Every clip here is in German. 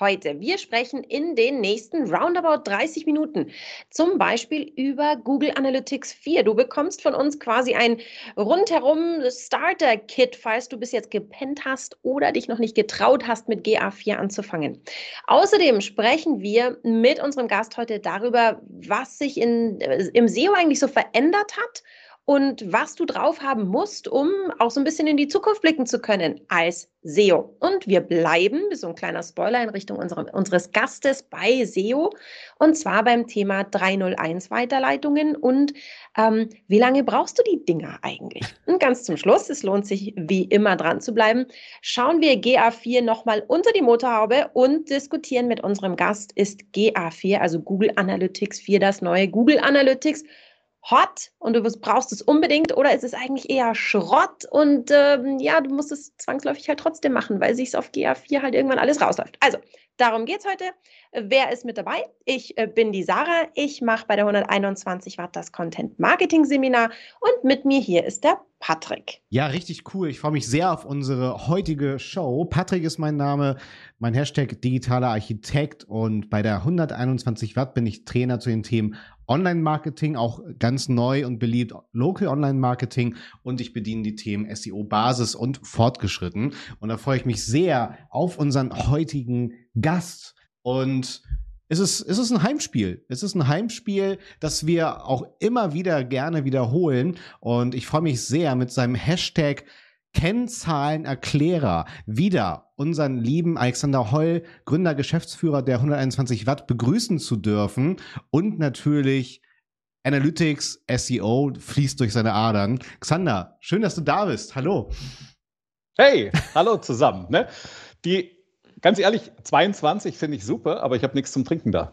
heute. Wir sprechen in den nächsten roundabout 30 Minuten zum Beispiel über Google Analytics 4. Du bekommst von uns quasi ein rundherum Starter-Kit, falls du bis jetzt gepennt hast oder dich noch nicht getraut hast, mit GA4 anzufangen. Außerdem sprechen wir mit unserem Gast heute darüber, was sich in, im SEO eigentlich so verändert hat und was du drauf haben musst, um auch so ein bisschen in die Zukunft blicken zu können als SEO. Und wir bleiben, so ein kleiner Spoiler in Richtung unserem, unseres Gastes bei SEO, und zwar beim Thema 301 Weiterleitungen und ähm, wie lange brauchst du die Dinger eigentlich? Und ganz zum Schluss, es lohnt sich wie immer dran zu bleiben, schauen wir GA4 nochmal unter die Motorhaube und diskutieren mit unserem Gast, ist GA4, also Google Analytics 4, das neue Google Analytics hot und du brauchst es unbedingt oder ist es eigentlich eher Schrott und ähm, ja, du musst es zwangsläufig halt trotzdem machen, weil sich auf GA4 halt irgendwann alles rausläuft. Also, darum geht es heute. Wer ist mit dabei? Ich äh, bin die Sarah. Ich mache bei der 121 Watt das Content Marketing Seminar und mit mir hier ist der Patrick. Ja, richtig cool. Ich freue mich sehr auf unsere heutige Show. Patrick ist mein Name, mein Hashtag digitaler Architekt und bei der 121 Watt bin ich Trainer zu den Themen Online-Marketing, auch ganz neu und beliebt Local Online-Marketing und ich bediene die Themen SEO Basis und fortgeschritten. Und da freue ich mich sehr auf unseren heutigen Gast. Und es ist, es ist ein Heimspiel. Es ist ein Heimspiel, das wir auch immer wieder gerne wiederholen. Und ich freue mich sehr mit seinem Hashtag Kennzahlenerklärer wieder unseren lieben Alexander Holl, Gründer, Geschäftsführer der 121 Watt, begrüßen zu dürfen. Und natürlich Analytics, SEO fließt durch seine Adern. Xander, schön, dass du da bist. Hallo. Hey, hallo zusammen. Ne? Die ganz ehrlich, 22 finde ich super, aber ich habe nichts zum Trinken da.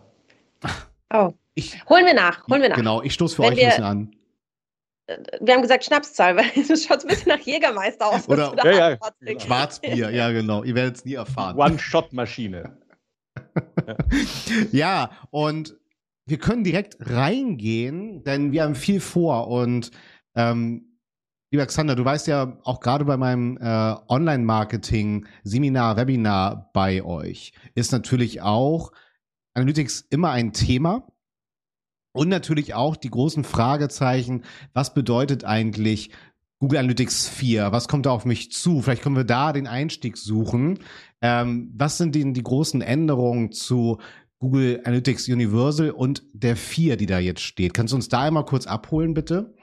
Oh. Ich, holen wir nach, holen wir nach. Genau, ich stoße für Wenn euch ein bisschen an. Wir haben gesagt Schnapszahl, weil es schaut ein bisschen nach Jägermeister aus. Oder ja, ja, genau. Schwarzbier, ja genau. Ihr werdet es nie erfahren. One-Shot-Maschine. ja. ja, und wir können direkt reingehen, denn wir haben viel vor und ähm, Lieber Xander, du weißt ja auch gerade bei meinem äh, Online-Marketing-Seminar, Webinar bei euch, ist natürlich auch Analytics immer ein Thema. Und natürlich auch die großen Fragezeichen, was bedeutet eigentlich Google Analytics 4? Was kommt da auf mich zu? Vielleicht können wir da den Einstieg suchen. Ähm, was sind denn die großen Änderungen zu Google Analytics Universal und der 4, die da jetzt steht? Kannst du uns da einmal kurz abholen, bitte?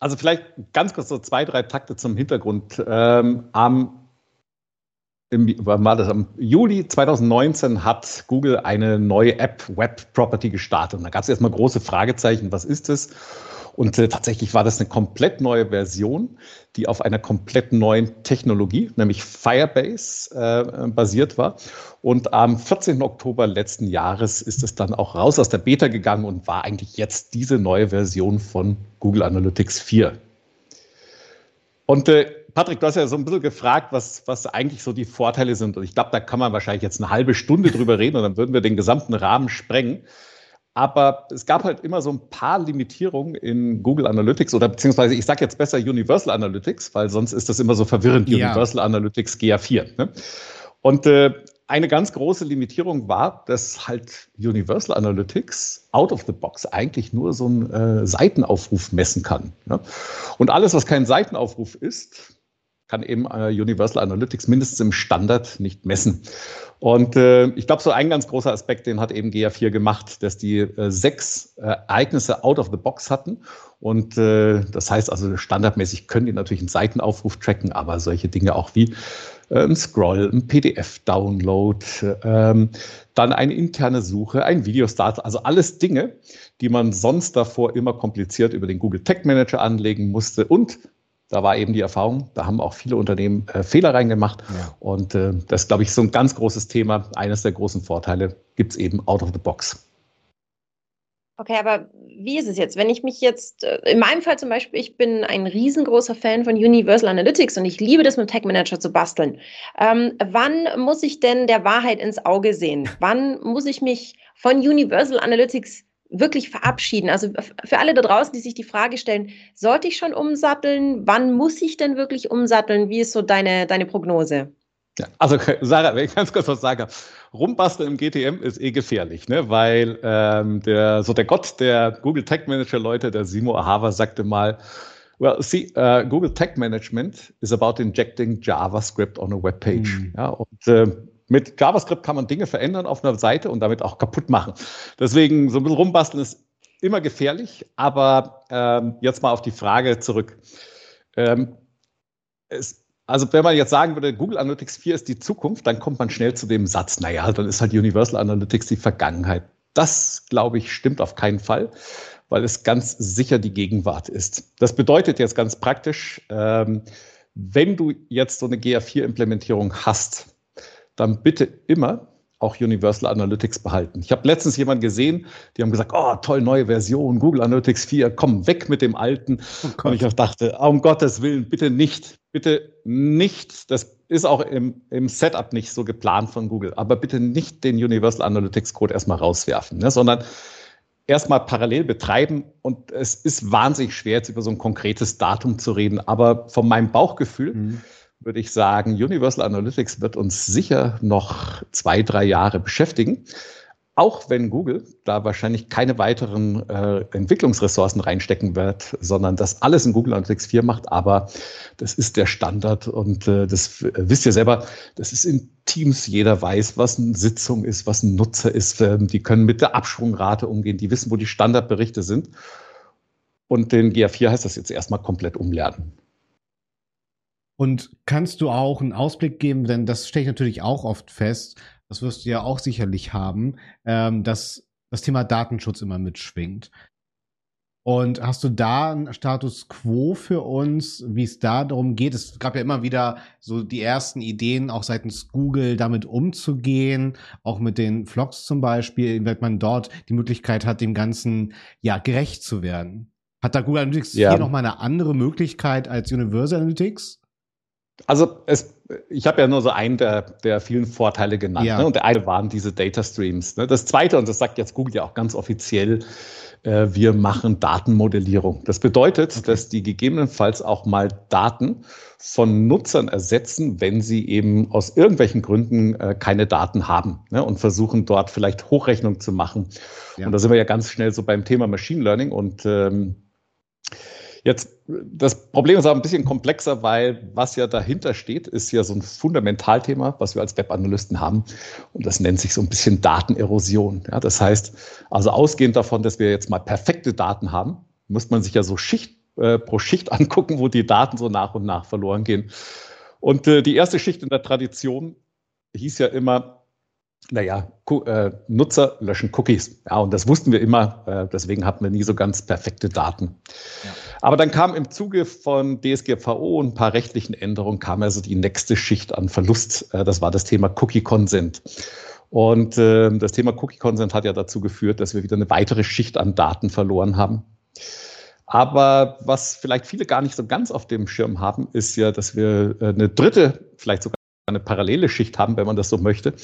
Also vielleicht ganz kurz so zwei, drei Takte zum Hintergrund. Ähm, am im, war das, am Juli 2019 hat Google eine neue App Web Property gestartet. Und da gab es erstmal große Fragezeichen, was ist das? Und äh, tatsächlich war das eine komplett neue Version, die auf einer komplett neuen Technologie, nämlich Firebase, äh, basiert war. Und am 14. Oktober letzten Jahres ist es dann auch raus aus der Beta gegangen und war eigentlich jetzt diese neue Version von Google Analytics 4. Und äh, Patrick, du hast ja so ein bisschen gefragt, was, was eigentlich so die Vorteile sind. Und ich glaube, da kann man wahrscheinlich jetzt eine halbe Stunde drüber reden und dann würden wir den gesamten Rahmen sprengen. Aber es gab halt immer so ein paar Limitierungen in Google Analytics oder beziehungsweise ich sage jetzt besser Universal Analytics, weil sonst ist das immer so verwirrend, ja. Universal Analytics GA4. Ne? Und äh, eine ganz große Limitierung war, dass halt Universal Analytics out of the box eigentlich nur so einen äh, Seitenaufruf messen kann. Ne? Und alles, was kein Seitenaufruf ist, kann eben äh, Universal Analytics mindestens im Standard nicht messen. Und äh, ich glaube, so ein ganz großer Aspekt, den hat eben GA4 gemacht, dass die äh, sechs äh, Ereignisse out of the box hatten. Und äh, das heißt also, standardmäßig können die natürlich einen Seitenaufruf tracken, aber solche Dinge auch wie äh, ein Scroll, ein PDF-Download, ähm, dann eine interne Suche, ein Videostart, also alles Dinge, die man sonst davor immer kompliziert über den Google Tech Manager anlegen musste und da war eben die Erfahrung, da haben auch viele Unternehmen äh, Fehler reingemacht. Ja. Und äh, das ist, glaube ich, so ein ganz großes Thema. Eines der großen Vorteile gibt es eben out of the box. Okay, aber wie ist es jetzt? Wenn ich mich jetzt, äh, in meinem Fall zum Beispiel, ich bin ein riesengroßer Fan von Universal Analytics und ich liebe das mit Tech Manager zu basteln. Ähm, wann muss ich denn der Wahrheit ins Auge sehen? Wann muss ich mich von Universal Analytics wirklich verabschieden? Also für alle da draußen, die sich die Frage stellen, sollte ich schon umsatteln? Wann muss ich denn wirklich umsatteln? Wie ist so deine, deine Prognose? Ja, also Sarah, wenn ich ganz kurz was sage, rumbasteln im GTM ist eh gefährlich, ne? weil ähm, der, so der Gott der Google Tech Manager Leute, der Simo Ahava, sagte mal, well, see, uh, Google Tech Management is about injecting JavaScript on a web page. Mhm. Ja, und äh, mit JavaScript kann man Dinge verändern auf einer Seite und damit auch kaputt machen. Deswegen so ein bisschen rumbasteln ist immer gefährlich, aber ähm, jetzt mal auf die Frage zurück. Ähm, es, also wenn man jetzt sagen würde, Google Analytics 4 ist die Zukunft, dann kommt man schnell zu dem Satz, naja, dann ist halt Universal Analytics die Vergangenheit. Das, glaube ich, stimmt auf keinen Fall, weil es ganz sicher die Gegenwart ist. Das bedeutet jetzt ganz praktisch, ähm, wenn du jetzt so eine GA4-Implementierung hast, dann bitte immer auch Universal Analytics behalten. Ich habe letztens jemanden gesehen, die haben gesagt, oh, toll, neue Version, Google Analytics 4, komm, weg mit dem alten. Oh und ich auch dachte, um Gottes Willen, bitte nicht, bitte nicht, das ist auch im, im Setup nicht so geplant von Google, aber bitte nicht den Universal Analytics Code erstmal rauswerfen, ne, sondern erstmal parallel betreiben. Und es ist wahnsinnig schwer, jetzt über so ein konkretes Datum zu reden, aber von meinem Bauchgefühl, mhm würde ich sagen, Universal Analytics wird uns sicher noch zwei, drei Jahre beschäftigen. Auch wenn Google da wahrscheinlich keine weiteren äh, Entwicklungsressourcen reinstecken wird, sondern das alles in Google Analytics 4 macht. Aber das ist der Standard und äh, das äh, wisst ihr selber, das ist in Teams, jeder weiß, was eine Sitzung ist, was ein Nutzer ist. Ähm, die können mit der Abschwungrate umgehen, die wissen, wo die Standardberichte sind. Und den GA4 heißt das jetzt erstmal komplett umlernen. Und kannst du auch einen Ausblick geben, denn das stelle ich natürlich auch oft fest, das wirst du ja auch sicherlich haben, ähm, dass das Thema Datenschutz immer mitschwingt. Und hast du da einen Status quo für uns, wie es da darum geht? Es gab ja immer wieder so die ersten Ideen, auch seitens Google damit umzugehen, auch mit den Vlogs zum Beispiel, wenn man dort die Möglichkeit hat, dem Ganzen ja gerecht zu werden. Hat da Google Analytics ja. hier nochmal eine andere Möglichkeit als Universal Analytics? Also es, ich habe ja nur so einen der, der vielen Vorteile genannt. Ja. Ne? Und der eine waren diese Data Streams. Ne? Das zweite, und das sagt jetzt Google ja auch ganz offiziell, äh, wir machen Datenmodellierung. Das bedeutet, okay. dass die gegebenenfalls auch mal Daten von Nutzern ersetzen, wenn sie eben aus irgendwelchen Gründen äh, keine Daten haben ne? und versuchen dort vielleicht Hochrechnung zu machen. Ja. Und da sind wir ja ganz schnell so beim Thema Machine Learning und ähm, Jetzt, das Problem ist aber ein bisschen komplexer, weil was ja dahinter steht, ist ja so ein Fundamentalthema, was wir als Webanalysten haben. Und das nennt sich so ein bisschen Datenerosion. Ja, das heißt, also ausgehend davon, dass wir jetzt mal perfekte Daten haben, muss man sich ja so Schicht äh, pro Schicht angucken, wo die Daten so nach und nach verloren gehen. Und äh, die erste Schicht in der Tradition hieß ja immer, naja, äh, Nutzer löschen Cookies. Ja, und das wussten wir immer, äh, deswegen hatten wir nie so ganz perfekte Daten. Ja. Aber dann kam im Zuge von DSGVO und ein paar rechtlichen Änderungen, kam also die nächste Schicht an Verlust. Äh, das war das Thema Cookie-Consent. Und äh, das Thema Cookie-Consent hat ja dazu geführt, dass wir wieder eine weitere Schicht an Daten verloren haben. Aber was vielleicht viele gar nicht so ganz auf dem Schirm haben, ist ja, dass wir äh, eine dritte, vielleicht sogar eine parallele Schicht haben, wenn man das so möchte.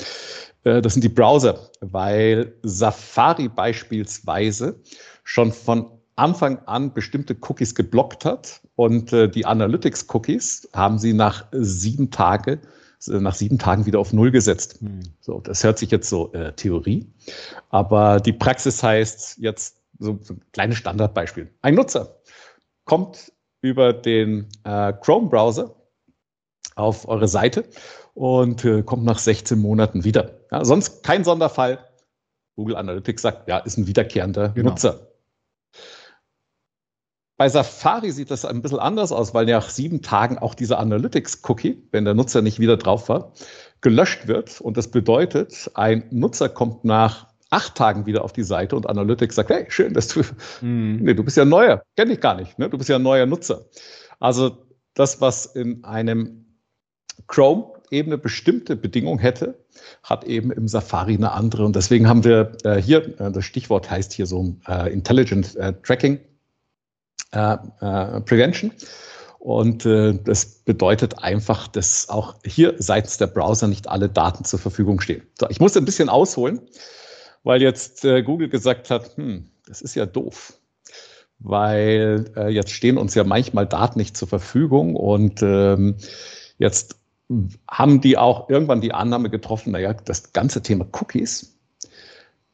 Äh, das sind die Browser, weil Safari beispielsweise schon von Anfang an bestimmte Cookies geblockt hat und äh, die Analytics-Cookies haben sie nach sieben Tage nach sieben Tagen wieder auf Null gesetzt. Hm. So, das hört sich jetzt so äh, Theorie, aber die Praxis heißt jetzt so, so ein kleines Standardbeispiel. Ein Nutzer kommt über den äh, Chrome-Browser auf eure Seite und äh, kommt nach 16 Monaten wieder. Ja, sonst kein Sonderfall. Google Analytics sagt, ja, ist ein wiederkehrender genau. Nutzer. Bei Safari sieht das ein bisschen anders aus, weil nach sieben Tagen auch dieser Analytics-Cookie, wenn der Nutzer nicht wieder drauf war, gelöscht wird. Und das bedeutet, ein Nutzer kommt nach acht Tagen wieder auf die Seite und Analytics sagt, hey, schön, dass du, mhm. nee, du bist ja neuer, kenne ich gar nicht, ne? du bist ja ein neuer Nutzer. Also das, was in einem Chrome eben eine bestimmte Bedingung hätte, hat eben im Safari eine andere. Und deswegen haben wir äh, hier, äh, das Stichwort heißt hier so äh, Intelligent äh, Tracking äh, äh, Prevention. Und das bedeutet einfach, dass auch hier seitens der Browser nicht alle Daten zur Verfügung stehen. So, ich muss ein bisschen ausholen, weil jetzt Google gesagt hat, hm, das ist ja doof weil äh, jetzt stehen uns ja manchmal Daten nicht zur Verfügung und ähm, jetzt haben die auch irgendwann die Annahme getroffen, naja, das ganze Thema Cookies,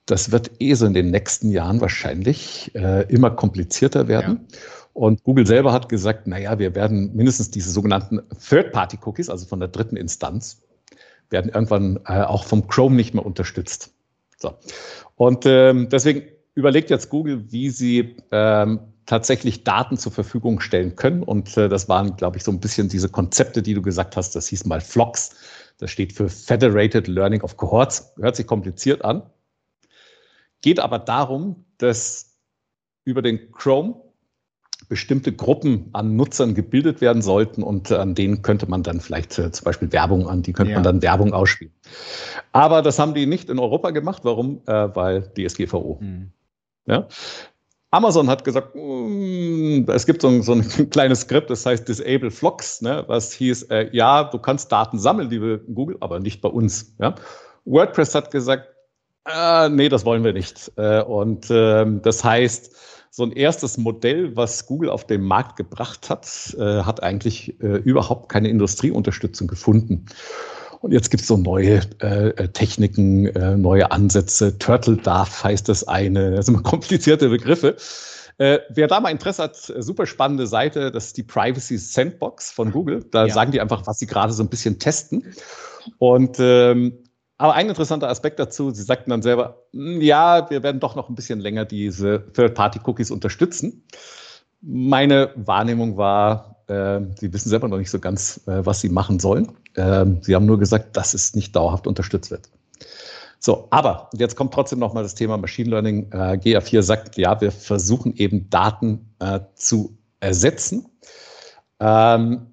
das wird eh so in den nächsten Jahren wahrscheinlich äh, immer komplizierter werden. Ja. Und Google selber hat gesagt, naja, wir werden mindestens diese sogenannten Third-Party-Cookies, also von der dritten Instanz, werden irgendwann äh, auch vom Chrome nicht mehr unterstützt. So. Und ähm, deswegen überlegt jetzt Google, wie sie ähm, tatsächlich Daten zur Verfügung stellen können. Und äh, das waren, glaube ich, so ein bisschen diese Konzepte, die du gesagt hast. Das hieß mal FLOCS. Das steht für Federated Learning of Cohorts. Hört sich kompliziert an. Geht aber darum, dass über den Chrome bestimmte Gruppen an Nutzern gebildet werden sollten und an denen könnte man dann vielleicht äh, zum Beispiel Werbung an, die könnte ja. man dann Werbung ausspielen. Aber das haben die nicht in Europa gemacht. Warum? Äh, weil DSGVO. Mhm. Ja? Amazon hat gesagt, mm, es gibt so ein, so ein, kleines Skript, das heißt Disable Flocks, ne, was hieß, äh, ja, du kannst Daten sammeln, liebe Google, aber nicht bei uns. Ja? WordPress hat gesagt, äh, nee, das wollen wir nicht. Äh, und ähm, das heißt, so ein erstes Modell, was Google auf den Markt gebracht hat, äh, hat eigentlich äh, überhaupt keine Industrieunterstützung gefunden. Und jetzt gibt es so neue äh, äh, Techniken, äh, neue Ansätze. Turtle Darf heißt das eine. Das sind komplizierte Begriffe. Äh, wer da mal Interesse hat, super spannende Seite, das ist die Privacy Sandbox von Google. Da ja. sagen die einfach, was sie gerade so ein bisschen testen. Und ähm, aber ein interessanter Aspekt dazu, Sie sagten dann selber, hm, ja, wir werden doch noch ein bisschen länger diese Third-Party-Cookies unterstützen. Meine Wahrnehmung war, äh, Sie wissen selber noch nicht so ganz, äh, was Sie machen sollen. Ähm, sie haben nur gesagt, dass es nicht dauerhaft unterstützt wird. So, aber jetzt kommt trotzdem noch mal das Thema Machine Learning. Äh, GA4 sagt, ja, wir versuchen eben Daten äh, zu ersetzen. Ähm,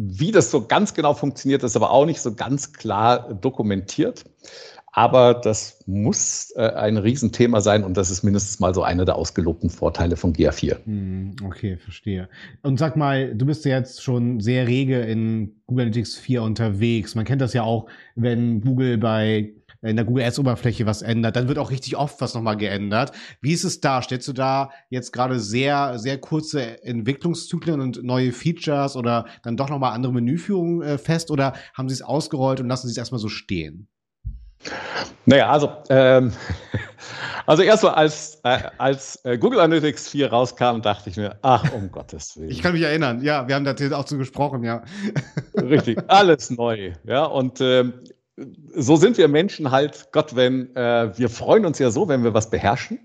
wie das so ganz genau funktioniert, ist aber auch nicht so ganz klar dokumentiert. Aber das muss äh, ein Riesenthema sein und das ist mindestens mal so einer der ausgelobten Vorteile von GA4. Hm, okay, verstehe. Und sag mal, du bist ja jetzt schon sehr rege in Google Analytics 4 unterwegs. Man kennt das ja auch, wenn Google bei in der Google Ads Oberfläche was ändert, dann wird auch richtig oft was nochmal geändert. Wie ist es da? Stellst du da jetzt gerade sehr, sehr kurze Entwicklungszyklen und neue Features oder dann doch nochmal andere Menüführungen äh, fest oder haben sie es ausgerollt und lassen sie es erstmal so stehen? Naja, also, ähm, also erstmal als, äh, als äh, Google Analytics 4 rauskam, dachte ich mir, ach, um Gottes Willen. Ich kann mich erinnern, ja, wir haben da auch zu gesprochen, ja. Richtig, alles neu, ja, und ähm, so sind wir Menschen halt, Gott, wenn, äh, wir freuen uns ja so, wenn wir was beherrschen,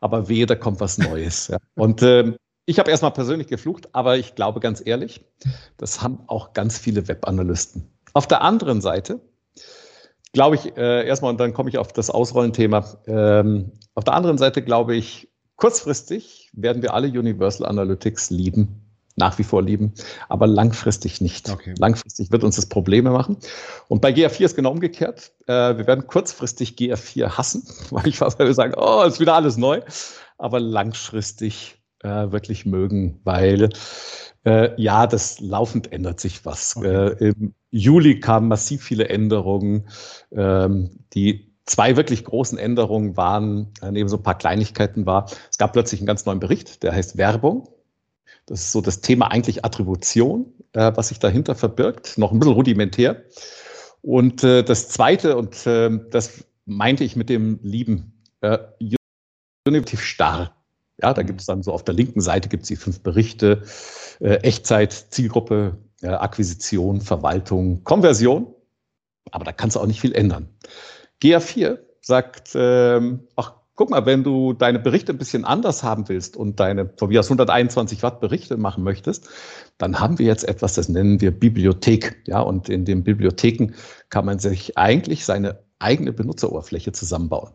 aber wehe, da kommt was Neues. ja. Und ähm, ich habe erstmal persönlich geflucht, aber ich glaube ganz ehrlich, das haben auch ganz viele Webanalysten. Auf der anderen Seite glaube ich, äh, erstmal, und dann komme ich auf das Ausrollen-Thema. Ähm, auf der anderen Seite glaube ich, kurzfristig werden wir alle Universal Analytics lieben, nach wie vor lieben, aber langfristig nicht. Okay. Langfristig wird uns das Probleme machen. Und bei GA4 ist genau umgekehrt. Äh, wir werden kurzfristig GA4 hassen, weil ich fast sagen, oh, ist wieder alles neu, aber langfristig äh, wirklich mögen, weil äh, ja, das laufend ändert sich was. Okay. Äh, Im Juli kamen massiv viele Änderungen. Ähm, die zwei wirklich großen Änderungen waren, neben so ein paar Kleinigkeiten war, es gab plötzlich einen ganz neuen Bericht, der heißt Werbung. Das ist so das Thema eigentlich Attribution, äh, was sich dahinter verbirgt, noch ein bisschen rudimentär. Und äh, das Zweite, und äh, das meinte ich mit dem lieben äh, Unitiv starr. Ja, da gibt es dann so auf der linken Seite gibt es die fünf Berichte, äh, Echtzeit, Zielgruppe, äh, Akquisition, Verwaltung, Konversion. Aber da kannst du auch nicht viel ändern. GA4 sagt, ähm, ach, guck mal, wenn du deine Berichte ein bisschen anders haben willst und deine, so wie aus 121 Watt Berichte machen möchtest, dann haben wir jetzt etwas, das nennen wir Bibliothek. Ja, und in den Bibliotheken kann man sich eigentlich seine eigene Benutzeroberfläche zusammenbauen.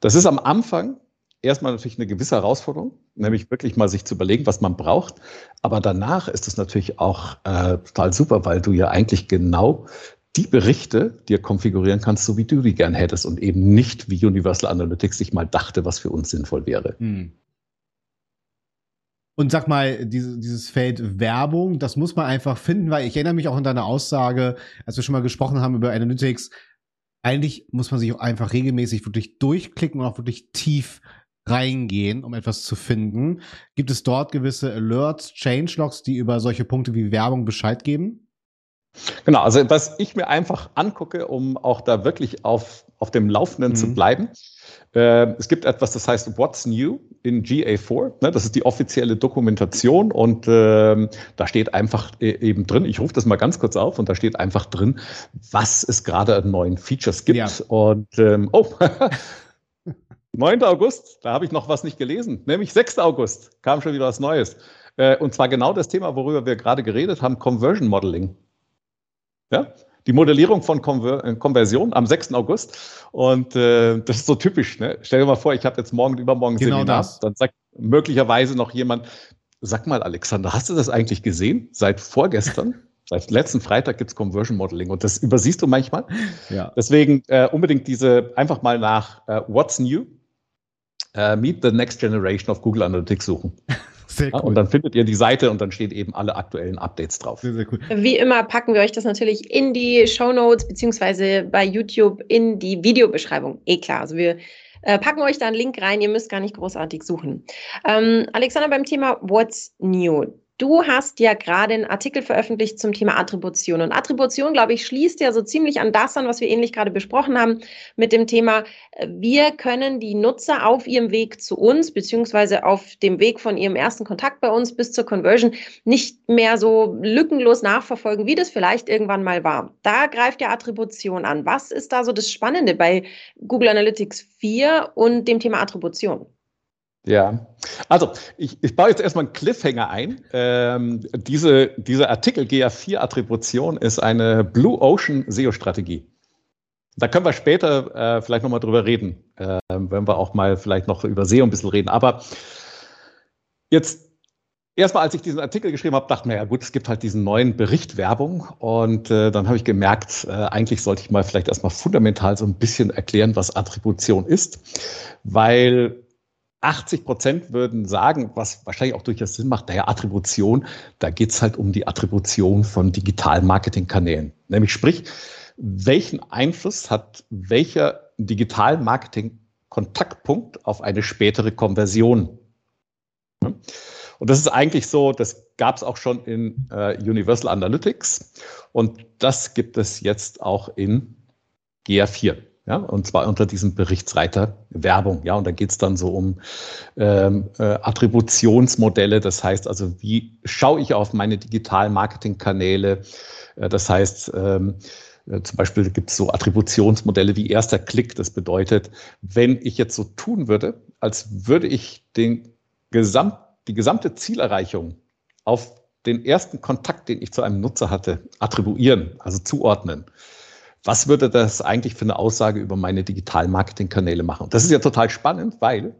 Das ist am Anfang erstmal natürlich eine gewisse Herausforderung, nämlich wirklich mal sich zu überlegen, was man braucht. Aber danach ist es natürlich auch äh, total super, weil du ja eigentlich genau die Berichte dir konfigurieren kannst, so wie du die gern hättest und eben nicht wie Universal Analytics sich mal dachte, was für uns sinnvoll wäre. Hm. Und sag mal, diese, dieses Feld Werbung, das muss man einfach finden, weil ich erinnere mich auch an deine Aussage, als wir schon mal gesprochen haben über Analytics, eigentlich muss man sich auch einfach regelmäßig wirklich durchklicken und auch wirklich tief reingehen, um etwas zu finden. Gibt es dort gewisse Alerts, Changelogs, die über solche Punkte wie Werbung Bescheid geben? Genau, also was ich mir einfach angucke, um auch da wirklich auf, auf dem Laufenden mhm. zu bleiben. Äh, es gibt etwas, das heißt What's New in GA4. Ne? Das ist die offizielle Dokumentation und äh, da steht einfach e eben drin, ich rufe das mal ganz kurz auf und da steht einfach drin, was es gerade an neuen Features gibt. Ja. Und ähm, oh, 9. August, da habe ich noch was nicht gelesen, nämlich 6. August kam schon wieder was Neues. Äh, und zwar genau das Thema, worüber wir gerade geredet haben, Conversion Modeling. Ja? Die Modellierung von Konver äh, Konversion am 6. August. Und äh, das ist so typisch. Ne? Stell dir mal vor, ich habe jetzt morgen, übermorgen genau Seminar. Das. Dann sagt möglicherweise noch jemand, sag mal, Alexander, hast du das eigentlich gesehen? Seit vorgestern? Seit letzten Freitag gibt's Conversion Modeling und das übersiehst du manchmal. Ja. Deswegen äh, unbedingt diese einfach mal nach äh, What's New, äh, Meet the Next Generation of Google Analytics suchen. Sehr cool. Und dann findet ihr die Seite und dann steht eben alle aktuellen Updates drauf. Sehr, sehr cool. Wie immer packen wir euch das natürlich in die Show Notes beziehungsweise bei YouTube in die Videobeschreibung. Eh klar. Also wir äh, packen euch da einen Link rein. Ihr müsst gar nicht großartig suchen. Ähm, Alexander, beim Thema What's New. Du hast ja gerade einen Artikel veröffentlicht zum Thema Attribution. Und Attribution, glaube ich, schließt ja so ziemlich an das an, was wir ähnlich gerade besprochen haben mit dem Thema, äh, wir können die Nutzer auf ihrem Weg zu uns, beziehungsweise auf dem Weg von ihrem ersten Kontakt bei uns bis zur Conversion nicht mehr so lückenlos nachverfolgen, wie das vielleicht irgendwann mal war. Da greift ja Attribution an. Was ist da so das Spannende bei Google Analytics 4 und dem Thema Attribution? Ja, also ich, ich baue jetzt erstmal einen Cliffhanger ein. Ähm, diese, dieser Artikel GA4-Attribution ist eine Blue Ocean SEO-Strategie. Da können wir später äh, vielleicht nochmal drüber reden, äh, wenn wir auch mal vielleicht noch über SEO ein bisschen reden. Aber jetzt erstmal, als ich diesen Artikel geschrieben habe, dachte mir, ja gut, es gibt halt diesen neuen Bericht Werbung. Und äh, dann habe ich gemerkt, äh, eigentlich sollte ich mal vielleicht erstmal fundamental so ein bisschen erklären, was Attribution ist. Weil 80 Prozent würden sagen, was wahrscheinlich auch durchaus Sinn macht, naja, Attribution, da geht es halt um die Attribution von digitalen Marketingkanälen. Nämlich sprich, welchen Einfluss hat welcher Digital Marketing Kontaktpunkt auf eine spätere Konversion? Und das ist eigentlich so, das gab es auch schon in äh, Universal Analytics und das gibt es jetzt auch in GA4. Ja, und zwar unter diesem Berichtsreiter Werbung. Ja, und da geht's dann so um ähm, äh, Attributionsmodelle. Das heißt also, wie schaue ich auf meine digitalen Marketingkanäle? Äh, das heißt, ähm, äh, zum Beispiel gibt's so Attributionsmodelle wie erster Klick. Das bedeutet, wenn ich jetzt so tun würde, als würde ich den Gesamt, die gesamte Zielerreichung auf den ersten Kontakt, den ich zu einem Nutzer hatte, attribuieren, also zuordnen was würde das eigentlich für eine Aussage über meine digitalen Marketingkanäle machen? Das ist ja total spannend, weil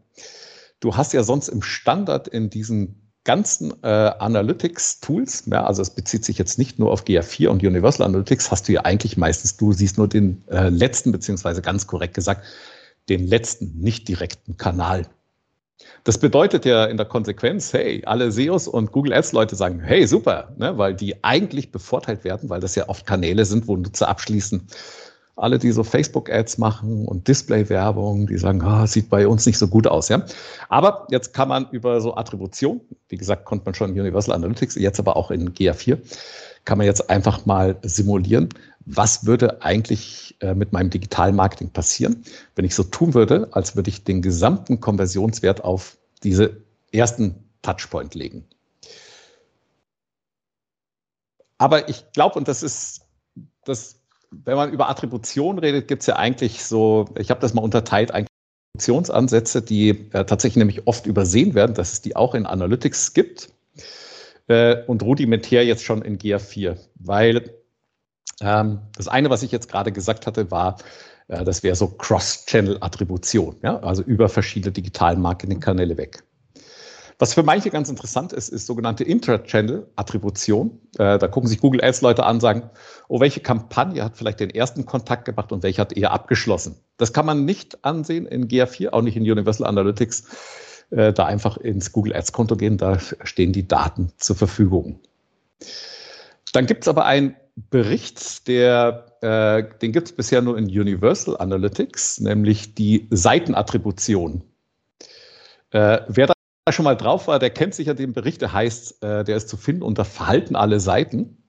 du hast ja sonst im Standard in diesen ganzen äh, Analytics-Tools, ja, also es bezieht sich jetzt nicht nur auf GA4 und Universal Analytics, hast du ja eigentlich meistens, du siehst nur den äh, letzten, beziehungsweise ganz korrekt gesagt, den letzten nicht direkten Kanal. Das bedeutet ja in der Konsequenz, hey, alle SEOs und Google Ads Leute sagen, hey, super, ne, weil die eigentlich bevorteilt werden, weil das ja oft Kanäle sind, wo Nutzer abschließen. Alle, die so Facebook Ads machen und Display Werbung, die sagen, ah, sieht bei uns nicht so gut aus, ja. Aber jetzt kann man über so Attribution, wie gesagt, konnte man schon in Universal Analytics, jetzt aber auch in GA4, kann man jetzt einfach mal simulieren, was würde eigentlich äh, mit meinem digitalen Marketing passieren, wenn ich so tun würde, als würde ich den gesamten Konversionswert auf diese ersten Touchpoint legen. Aber ich glaube, und das ist das, wenn man über Attribution redet, gibt es ja eigentlich so, ich habe das mal unterteilt, eigentlich Attributionsansätze, die äh, tatsächlich nämlich oft übersehen werden, dass es die auch in Analytics gibt äh, und rudimentär jetzt schon in GA4, weil das eine, was ich jetzt gerade gesagt hatte, war, Äh, das wäre so Cross-Channel-Attribution, ja? also über verschiedene digitalen Marketing-Kanäle weg. Was für manche ganz interessant ist, ist sogenannte Intra-Channel-Attribution. Äh, da gucken sich Google Ads-Leute an, sagen, oh, welche Kampagne hat vielleicht den ersten Kontakt gemacht und welche hat eher abgeschlossen. Das kann man nicht ansehen in GA4, auch nicht in Universal Analytics. Äh, da einfach ins Google Ads-Konto gehen, da stehen die Daten zur Verfügung. Dann gibt es aber einen Bericht, der, äh, den gibt es bisher nur in Universal Analytics, nämlich die Seitenattribution. Äh, wer da schon mal drauf war, der kennt sicher den Bericht, der heißt, äh, der ist zu finden unter Verhalten alle Seiten.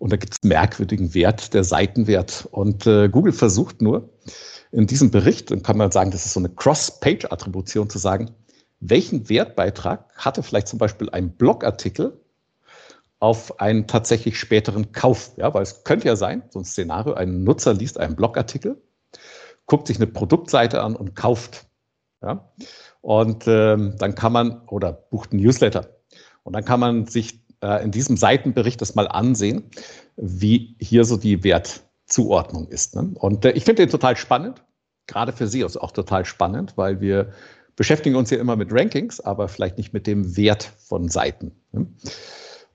Und da gibt es einen merkwürdigen Wert, der Seitenwert. Und äh, Google versucht nur, in diesem Bericht, dann kann man sagen, das ist so eine Cross-Page-Attribution, zu sagen, welchen Wertbeitrag hatte vielleicht zum Beispiel ein Blogartikel auf einen tatsächlich späteren Kauf. Ja, weil es könnte ja sein, so ein Szenario, ein Nutzer liest einen Blogartikel, guckt sich eine Produktseite an und kauft. Ja, und ähm, dann kann man, oder bucht einen Newsletter. Und dann kann man sich äh, in diesem Seitenbericht das mal ansehen, wie hier so die Wertzuordnung ist. Ne? Und äh, ich finde den total spannend, gerade für Sie auch total spannend, weil wir beschäftigen uns ja immer mit Rankings, aber vielleicht nicht mit dem Wert von Seiten. Ne?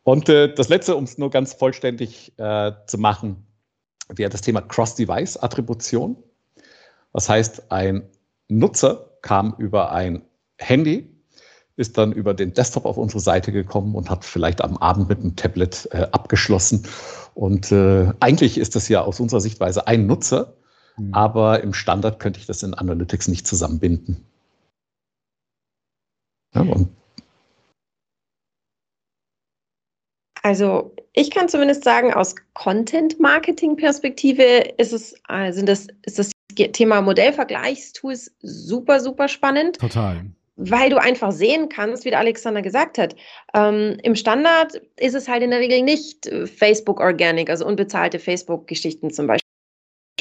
Und äh, das letzte, um es nur ganz vollständig äh, zu machen, wäre das Thema Cross-Device-Attribution. Das heißt, ein Nutzer kam über ein Handy, ist dann über den Desktop auf unsere Seite gekommen und hat vielleicht am Abend mit einem Tablet äh, abgeschlossen. Und äh, eigentlich ist das ja aus unserer Sichtweise ein Nutzer, mhm. aber im Standard könnte ich das in Analytics nicht zusammenbinden. Ja, und Also ich kann zumindest sagen, aus Content-Marketing-Perspektive ist es, sind das, ist das Thema Modellvergleichstools super, super spannend. Total. Weil du einfach sehen kannst, wie der Alexander gesagt hat, ähm, im Standard ist es halt in der Regel nicht äh, Facebook Organic, also unbezahlte Facebook-Geschichten zum Beispiel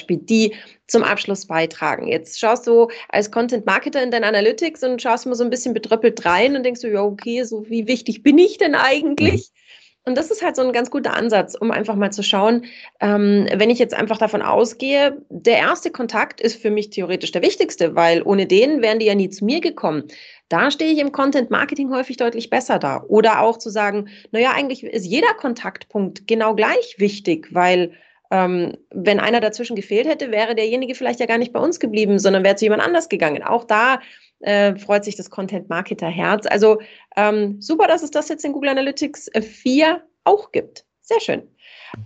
die zum Abschluss beitragen. Jetzt schaust du als Content Marketer in dein Analytics und schaust mal so ein bisschen betröppelt rein und denkst du, ja, okay, so wie wichtig bin ich denn eigentlich? Mhm. Und das ist halt so ein ganz guter Ansatz, um einfach mal zu schauen, ähm, wenn ich jetzt einfach davon ausgehe, der erste Kontakt ist für mich theoretisch der wichtigste, weil ohne den wären die ja nie zu mir gekommen. Da stehe ich im Content Marketing häufig deutlich besser da. Oder auch zu sagen, naja, eigentlich ist jeder Kontaktpunkt genau gleich wichtig, weil ähm, wenn einer dazwischen gefehlt hätte, wäre derjenige vielleicht ja gar nicht bei uns geblieben, sondern wäre zu jemand anders gegangen. Auch da äh, freut sich das Content Marketer Herz. Also ähm, super, dass es das jetzt in Google Analytics 4 äh, auch gibt. Sehr schön.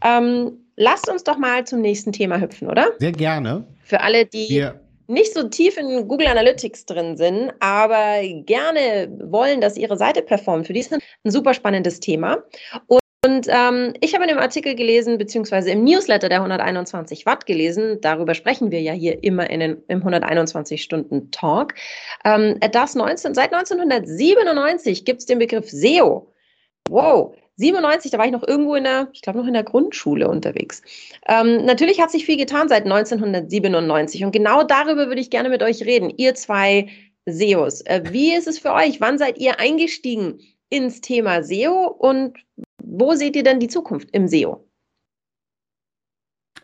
Ähm, lasst uns doch mal zum nächsten Thema hüpfen, oder? Sehr gerne. Für alle, die Wir nicht so tief in Google Analytics drin sind, aber gerne wollen, dass ihre Seite performt. Für die ist ein super spannendes Thema. Und und ähm, ich habe in dem Artikel gelesen, beziehungsweise im Newsletter der 121 Watt gelesen, darüber sprechen wir ja hier immer in den, im 121-Stunden-Talk, ähm, dass 19, seit 1997 gibt es den Begriff SEO. Wow, 97, da war ich noch irgendwo in der, ich glaube noch in der Grundschule unterwegs. Ähm, natürlich hat sich viel getan seit 1997 und genau darüber würde ich gerne mit euch reden. Ihr zwei SEOs, äh, wie ist es für euch? Wann seid ihr eingestiegen ins Thema SEO und wo seht ihr denn die Zukunft im SEO?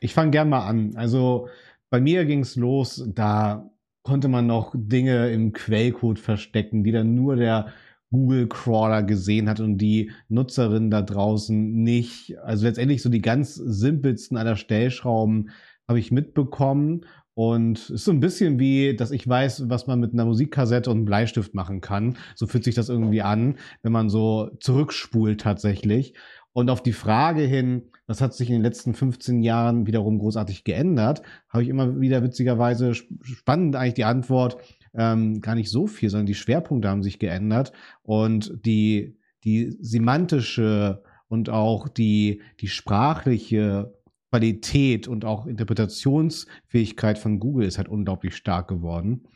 Ich fange gern mal an. Also bei mir ging es los, da konnte man noch Dinge im Quellcode verstecken, die dann nur der Google Crawler gesehen hat und die Nutzerinnen da draußen nicht. Also letztendlich so die ganz simpelsten aller Stellschrauben habe ich mitbekommen. Und ist so ein bisschen wie, dass ich weiß, was man mit einer Musikkassette und einem Bleistift machen kann. So fühlt sich das irgendwie an, wenn man so zurückspult tatsächlich. Und auf die Frage hin, was hat sich in den letzten 15 Jahren wiederum großartig geändert, habe ich immer wieder witzigerweise spannend eigentlich die Antwort, ähm, gar nicht so viel, sondern die Schwerpunkte haben sich geändert und die, die semantische und auch die, die sprachliche Qualität und auch Interpretationsfähigkeit von Google ist halt unglaublich stark geworden.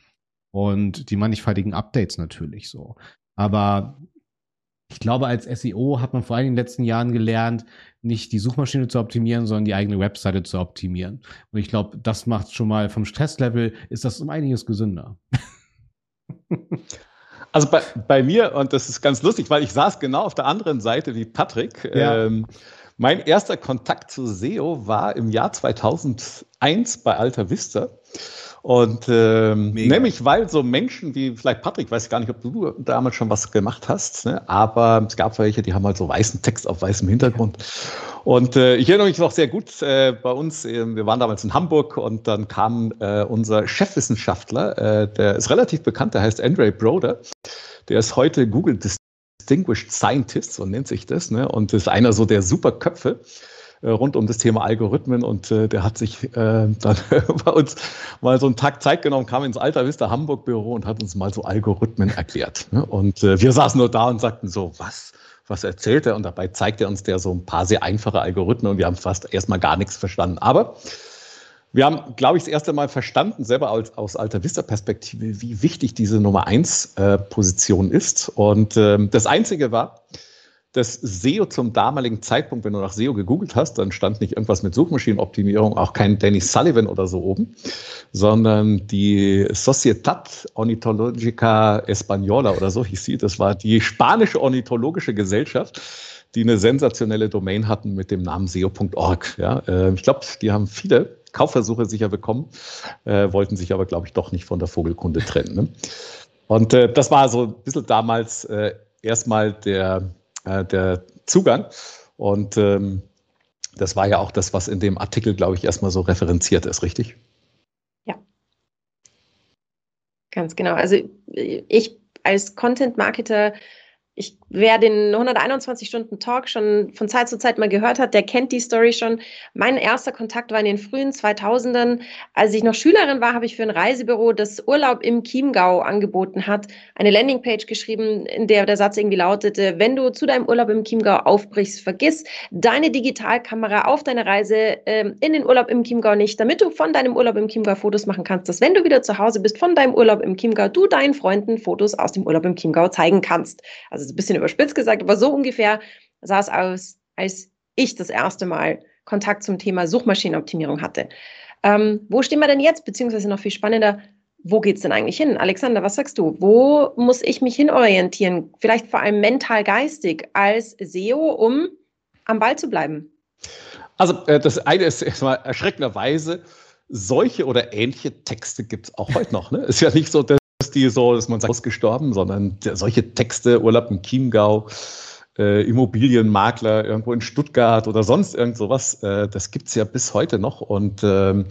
Und die mannigfaltigen Updates natürlich so. Aber ich glaube, als SEO hat man vor allem in den letzten Jahren gelernt, nicht die Suchmaschine zu optimieren, sondern die eigene Webseite zu optimieren. Und ich glaube, das macht schon mal vom Stresslevel, ist das um einiges gesünder. Also bei, bei mir, und das ist ganz lustig, weil ich saß genau auf der anderen Seite wie Patrick. Ja. Ähm, Mein erster Kontakt zu SEO war im Jahr 2001 bei Alta Vista. Und ähm, nämlich, weil so Menschen wie vielleicht Patrick, weiß gar nicht, ob du damals schon was gemacht hast, ne? aber es gab welche, die haben halt so weißen Text auf weißem Hintergrund. Und äh, ich erinnere mich noch sehr gut äh, bei uns, äh, wir waren damals in Hamburg und dann kam äh, unser Chefwissenschaftler, äh, der ist relativ bekannt, der heißt Andre Broder, der ist heute Google Distinguished Scientist, so nennt sich das, ne? und ist einer so der Superköpfe äh, rund um das Thema Algorithmen und äh, der hat sich äh, dann bei uns mal so einen Tag Zeit genommen, kam ins Alter Vista Hamburg Büro und hat uns mal so Algorithmen erklärt. Ne? Und äh, wir saßen nur da und sagten so, was? Was erzählt er? Und dabei zeigt er uns der so ein paar sehr einfache Algorithmen und wir haben fast erstmal gar nichts verstanden. Aber wir haben, glaube ich, das erste Mal verstanden, selber aus, aus Alta Vista-Perspektive, wie wichtig diese Nummer 1-Position äh, ist. Und ähm, das Einzige war, das SEO zum damaligen Zeitpunkt, wenn du nach SEO gegoogelt hast, dann stand nicht irgendwas mit Suchmaschinenoptimierung, auch kein Danny Sullivan oder so oben, sondern die Societat Ornithologica Española oder so hieß sie. Das war die spanische ornithologische Gesellschaft, die eine sensationelle Domain hatten mit dem Namen SEO.org. Ja, äh, ich glaube, die haben viele Kaufversuche sicher bekommen, äh, wollten sich aber, glaube ich, doch nicht von der Vogelkunde trennen. Ne? Und äh, das war so ein bisschen damals äh, erstmal der äh, der Zugang. Und ähm, das war ja auch das, was in dem Artikel, glaube ich, erstmal so referenziert ist, richtig? Ja. Ganz genau. Also ich als Content-Marketer ich, wer den 121-Stunden-Talk schon von Zeit zu Zeit mal gehört hat, der kennt die Story schon. Mein erster Kontakt war in den frühen 2000ern. Als ich noch Schülerin war, habe ich für ein Reisebüro, das Urlaub im Chiemgau angeboten hat, eine Landingpage geschrieben, in der der Satz irgendwie lautete, wenn du zu deinem Urlaub im Chiemgau aufbrichst, vergiss deine Digitalkamera auf deine Reise ähm, in den Urlaub im Chiemgau nicht, damit du von deinem Urlaub im Chiemgau Fotos machen kannst, dass wenn du wieder zu Hause bist von deinem Urlaub im Chiemgau, du deinen Freunden Fotos aus dem Urlaub im Chiemgau zeigen kannst. Also ein bisschen überspitzt gesagt, aber so ungefähr sah es aus, als ich das erste Mal Kontakt zum Thema Suchmaschinenoptimierung hatte. Ähm, wo stehen wir denn jetzt? Beziehungsweise noch viel spannender, wo geht es denn eigentlich hin? Alexander, was sagst du? Wo muss ich mich hinorientieren? Vielleicht vor allem mental-geistig als SEO, um am Ball zu bleiben? Also äh, das eine ist erstmal erschreckenderweise, solche oder ähnliche Texte gibt es auch heute noch. Ne? Ist ja nicht so, dass die so, dass man sagt, ausgestorben, sondern solche Texte, Urlaub im Chiemgau, äh, Immobilienmakler irgendwo in Stuttgart oder sonst irgend sowas, äh, das gibt's ja bis heute noch. Und ähm,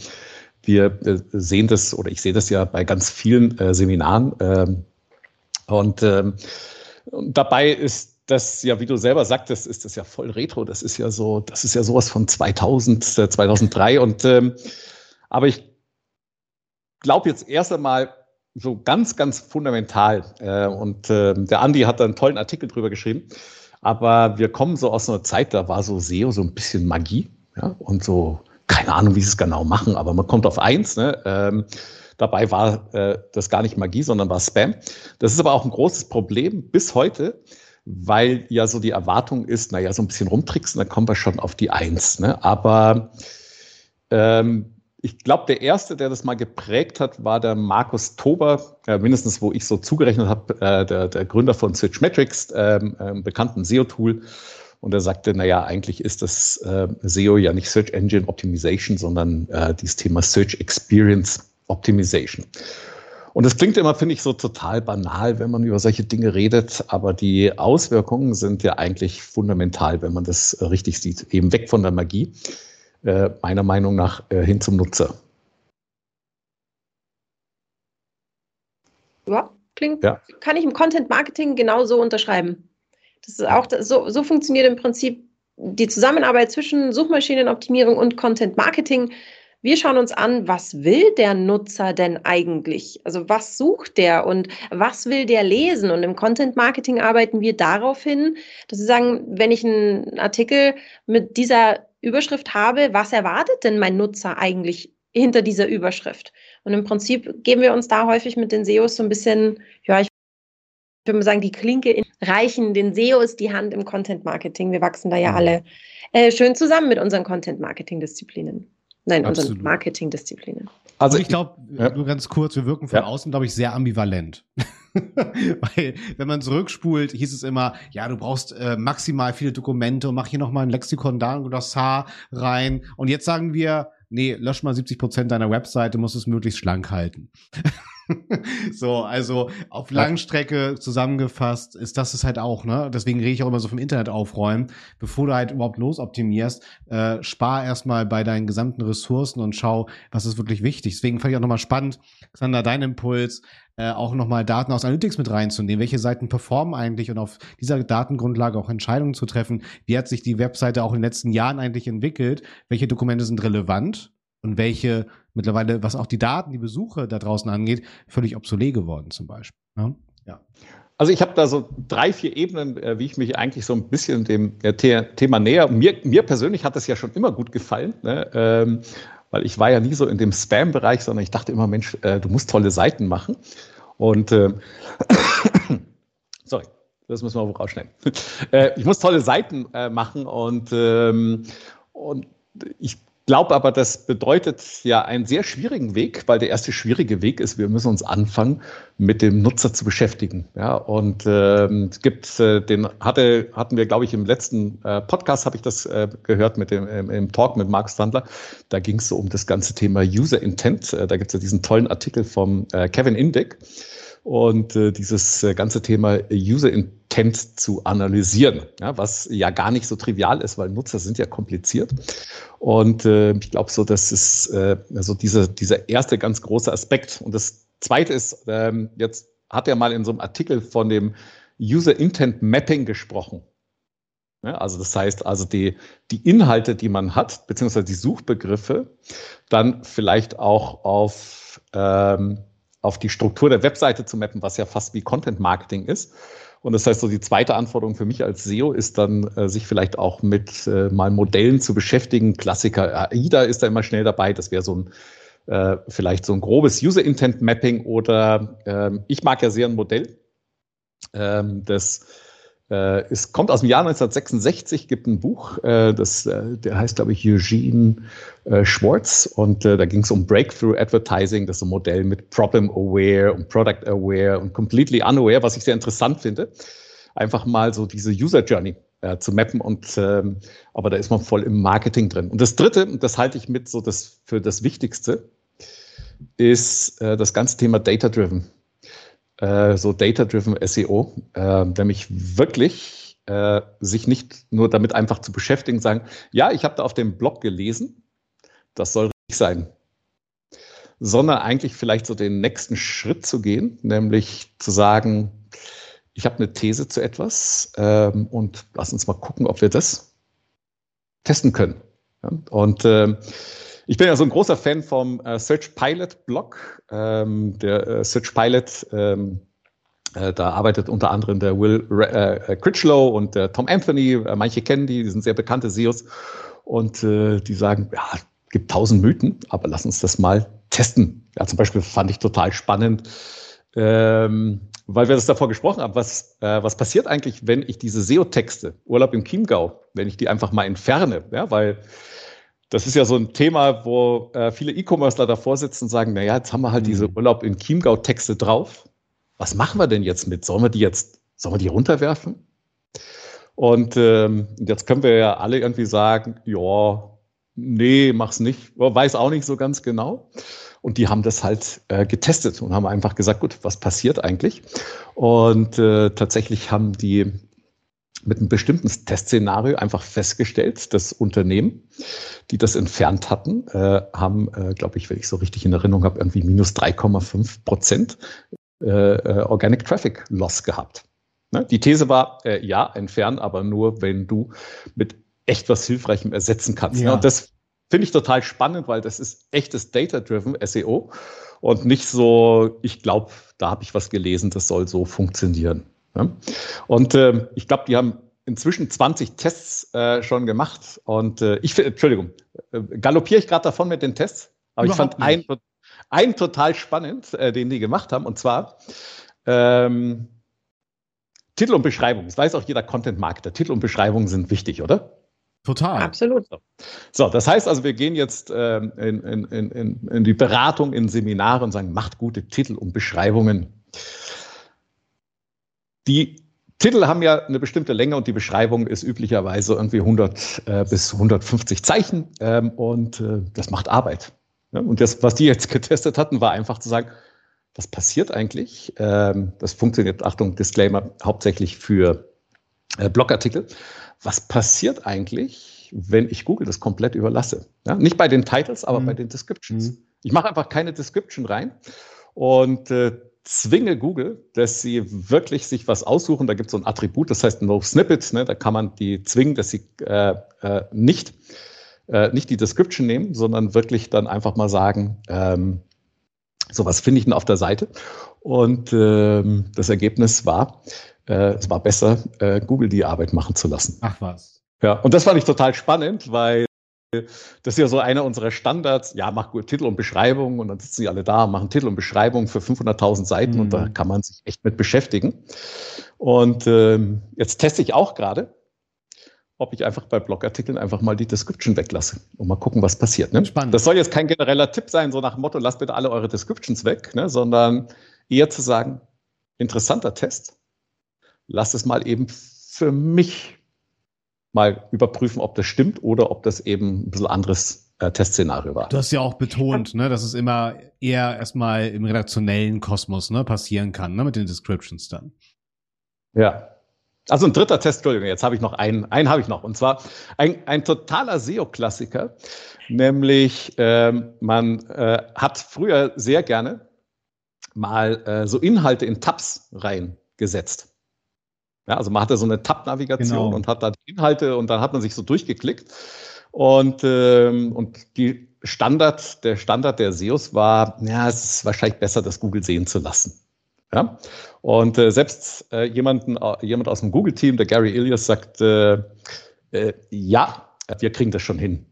wir äh, sehen das, oder ich sehe das ja bei ganz vielen äh, Seminaren. Ähm, und ähm, dabei ist das ja, wie du selber sagtest, ist das ja voll retro. Das ist ja so, das ist ja sowas von 2000, 2003. Äh, und ähm, aber ich glaube jetzt erst einmal, so ganz, ganz fundamental. Äh, und äh, der Andi hat da einen tollen Artikel drüber geschrieben. Aber wir kommen so aus einer Zeit, da war so SEO so ein bisschen Magie. Ja? Und so, keine Ahnung, wie sie es genau machen, aber man kommt auf eins. Ne? Ähm, dabei war äh, das gar nicht Magie, sondern war Spam. Das ist aber auch ein großes Problem bis heute, weil ja so die Erwartung ist, naja, so ein bisschen rumtricksen, dann kommen wir schon auf die Eins. Ne? Aber ähm, ich glaube, der erste, der das mal geprägt hat, war der Markus Tober, äh, mindestens wo ich so zugerechnet habe, äh, der, der, Gründer von Searchmetrics, ähm, äh, bekannten SEO-Tool. Und er sagte, naja, eigentlich ist das äh, SEO ja nicht Search Engine Optimization, sondern äh, dieses Thema Search Experience Optimization. Und das klingt immer, finde ich, so total banal, wenn man über solche Dinge redet, aber die Auswirkungen sind ja eigentlich fundamental, wenn man das richtig sieht, eben weg von der Magie meiner Meinung nach äh, hin zum Nutzer. Ja, klingt, ja. kann ich im Content Marketing genauso unterschreiben. Das ist auch so, so funktioniert im Prinzip die Zusammenarbeit zwischen Suchmaschinenoptimierung und Content Marketing. Wir schauen uns an, was will der Nutzer denn eigentlich? Also was sucht der und was will der lesen? Und im Content Marketing arbeiten wir darauf hin, dass wir sagen, wenn ich einen Artikel mit dieser Überschrift habe, was erwartet denn mein Nutzer eigentlich hinter dieser Überschrift? Und im Prinzip geben wir uns da häufig mit den SEOs so ein bisschen, ja, ich würde mal sagen, die Klinke in, reichen den SEOs die Hand im Content Marketing. Wir wachsen da ja mhm. alle äh, schön zusammen mit unseren Content Marketing Disziplinen. Nein, Absolut. unseren Marketingdisziplinen. Also ich glaube, ja. nur ganz kurz, wir wirken von ja. außen, glaube ich, sehr ambivalent. Weil, wenn man zurückspult, hieß es immer, ja, du brauchst äh, maximal viele Dokumente und mach hier nochmal ein Lexikon da und Glossar rein. Und jetzt sagen wir, nee, lösch mal 70 Prozent deiner Webseite, musst es möglichst schlank halten. so, also auf Langstrecke zusammengefasst ist das es halt auch, ne? Deswegen rede ich auch immer so vom Internet aufräumen. Bevor du halt überhaupt losoptimierst, äh, spar erstmal bei deinen gesamten Ressourcen und schau, was ist wirklich wichtig. Deswegen fand ich auch nochmal spannend, Xander, dein Impuls, äh, auch nochmal Daten aus Analytics mit reinzunehmen. Welche Seiten performen eigentlich und auf dieser Datengrundlage auch Entscheidungen zu treffen? Wie hat sich die Webseite auch in den letzten Jahren eigentlich entwickelt? Welche Dokumente sind relevant? Und welche mittlerweile, was auch die Daten, die Besuche da draußen angeht, völlig obsolet geworden zum Beispiel. Ja. Ne? ja. Also ich habe da so drei, vier Ebenen, äh, wie ich mich eigentlich so ein bisschen dem äh, Thema näher. Mir, mir persönlich hat das ja schon immer gut gefallen, ne? ähm, weil ich war ja nie so in dem Spam-Bereich, sondern ich dachte immer, Mensch, äh, du musst tolle Seiten machen. Und äh, sorry, das müssen wir wohl rausschneiden. Äh, ich muss tolle Seiten äh, machen und, ähm, und ich glaube aber, das bedeutet ja einen sehr schwierigen Weg, weil der erste schwierige Weg ist, wir müssen uns anfangen, mit dem Nutzer zu beschäftigen. Ja, und ähm, es gibt äh, den hatte hatten wir, glaube ich, im letzten äh, Podcast habe ich das äh, gehört mit dem im, im, Talk mit Mark Standler. Da ging es so um das ganze Thema User Intent. Äh, da gibt es ja diesen tollen Artikel vom äh, Kevin Indick und äh, dieses äh, ganze Thema User Intent zu analysieren, ja, was ja gar nicht so trivial ist, weil Nutzer sind ja kompliziert. Und äh, ich glaube so, das ist äh, also dieser, dieser erste ganz große Aspekt. Und das zweite ist, ähm, jetzt hat er mal in so einem Artikel von dem User Intent Mapping gesprochen. Ja, also das heißt, also die, die Inhalte, die man hat, beziehungsweise die Suchbegriffe, dann vielleicht auch auf ähm, auf die Struktur der Webseite zu mappen, was ja fast wie Content Marketing ist. Und das heißt, so die zweite Anforderung für mich als SEO ist dann, äh, sich vielleicht auch mit äh, mal Modellen zu beschäftigen. Klassiker AIDA ist da immer schnell dabei. Das wäre so ein äh, vielleicht so ein grobes User Intent Mapping oder ähm, ich mag ja sehr ein Modell, ähm, das es kommt aus dem Jahr 1966, gibt ein Buch, äh, das, äh, der heißt, glaube ich, Eugene äh, Schwartz. Und äh, da ging es um Breakthrough Advertising, das ist ein Modell mit Problem Aware und Product Aware und Completely Unaware, was ich sehr interessant finde. Einfach mal so diese User Journey äh, zu mappen und ähm, aber da ist man voll im Marketing drin. Und das dritte, und das halte ich mit so das für das Wichtigste, ist das ganze Thema Data Driven. Äh, so Data-Driven SEO, äh, nämlich wirklich äh, sich nicht nur damit einfach zu beschäftigen, sagen, ja, ich habe da auf dem Blog gelesen, das soll richtig sein, sondern eigentlich vielleicht so den nächsten Schritt zu gehen, nämlich zu sagen, ich habe eine These zu etwas ähm, und lass uns mal gucken, ob wir das testen können. Ja? Und ähm, ich bin ja so ein großer Fan vom äh, Search Pilot Blog. Ähm, der äh, Search Pilot, ähm, äh, da arbeitet unter anderem der Will äh, Critchlow und der Tom Anthony. Äh, manche kennen die, die sind sehr bekannte SEOs. Und äh, die sagen, ja, gibt tausend Mythen, aber lass uns das mal testen. Ja, zum Beispiel fand ich total spannend, ähm, weil wir das davor gesprochen haben, was, äh, was passiert eigentlich, wenn ich diese SEO-Texte, Urlaub im Chiemgau, wenn ich die einfach mal entferne, ja, weil das ist ja so ein Thema, wo äh, viele E-Commercer davor sitzen und sagen, naja, jetzt haben wir halt mhm. diese Urlaub in Chiemgau-Texte drauf. Was machen wir denn jetzt mit? Sollen wir die jetzt, sollen wir die runterwerfen? Und ähm, jetzt können wir ja alle irgendwie sagen, ja, nee, mach's nicht, weiß auch nicht so ganz genau. Und die haben das halt äh, getestet und haben einfach gesagt, gut, was passiert eigentlich? Und äh, tatsächlich haben die mit einem bestimmten Testszenario einfach festgestellt, das Unternehmen, die das entfernt hatten, äh, haben, äh, glaube ich, wenn ich so richtig in Erinnerung habe, irgendwie minus 3,5 Prozent äh, äh, Organic Traffic Loss gehabt. Ne? Die These war, äh, ja, entfernen, aber nur, wenn du mit echt was Hilfreichem ersetzen kannst. Ja. Ne? Und das finde ich total spannend, weil das ist echtes Data-Driven SEO und nicht so, ich glaube, da habe ich was gelesen, das soll so funktionieren. Ja? Und äh, ich glaube, die haben inzwischen 20 Tests äh, schon gemacht. Und äh, ich finde, Entschuldigung, äh, galoppiere ich gerade davon mit den Tests, aber Überhaupt ich fand einen, einen total spannend, äh, den die gemacht haben. Und zwar ähm, Titel und Beschreibung. Das weiß auch jeder Content-Marketer. Titel und Beschreibung sind wichtig, oder? Total. Absolut. So, das heißt also, wir gehen jetzt ähm, in, in, in, in die Beratung, in Seminare und sagen, macht gute Titel und Beschreibungen. Die Titel haben ja eine bestimmte Länge und die Beschreibung ist üblicherweise irgendwie 100 äh, bis 150 Zeichen ähm, und äh, das macht Arbeit. Ja, und das, was die jetzt getestet hatten, war einfach zu sagen, was passiert eigentlich? Ähm, das funktioniert, Achtung, Disclaimer, hauptsächlich für äh, Blogartikel. Was passiert eigentlich, wenn ich Google das komplett überlasse? Ja, nicht bei den Titles, aber mhm. bei den Descriptions. Mhm. Ich mache einfach keine Description rein und äh, zwinge Google, dass sie wirklich sich was aussuchen. Da gibt es so ein Attribut, das heißt No Snippet. Ne? Da kann man die zwingen, dass sie äh, äh, nicht, äh, nicht die Description nehmen, sondern wirklich dann einfach mal sagen, ähm, so was finde ich denn auf der Seite. Und ähm, das Ergebnis war, äh, es war besser, äh, Google die Arbeit machen zu lassen. Ach was. Ja, und das fand ich total spannend, weil das ist ja so einer unserer Standards. Ja, mach gut Titel und Beschreibung und dann sitzen die alle da machen Titel und Beschreibung für 500.000 Seiten mhm. und da mhm. kann man sich echt mit beschäftigen. Und ähm, jetzt teste ich auch gerade, ob ich einfach bei Blogartikeln einfach mal die Description weglasse und mal gucken, was passiert. Ne? Spannend. Das soll jetzt kein genereller Tipp sein, so nach dem Motto, lasst bitte alle eure Descriptions weg, ne? sondern eher zu sagen, interessanter Test, lasst es mal eben für mich mal überprüfen, ob das stimmt oder ob das eben ein bisschen anderes äh, Testszenario war. Du hast ja auch betont, ne, dass es immer eher erstmal im redaktionellen Kosmos ne, passieren kann, ne, mit den Descriptions dann. Ja. Also ein dritter Test, Entschuldigung, jetzt habe ich noch einen, einen habe ich noch. Und zwar ein, ein totaler SEO-Klassiker, nämlich ähm, man äh, hat früher sehr gerne mal äh, so Inhalte in Tabs reingesetzt. Ja, also man hatte so eine Tab-Navigation genau. und hat da die Inhalte und dann hat man sich so durchgeklickt. Und, ähm, und die Standard, der Standard der SEOs war, ja, es ist wahrscheinlich besser, das Google sehen zu lassen. Ja? Und äh, selbst äh, jemanden, äh, jemand aus dem Google-Team, der Gary Ilias, sagt, äh, äh, ja, wir kriegen das schon hin.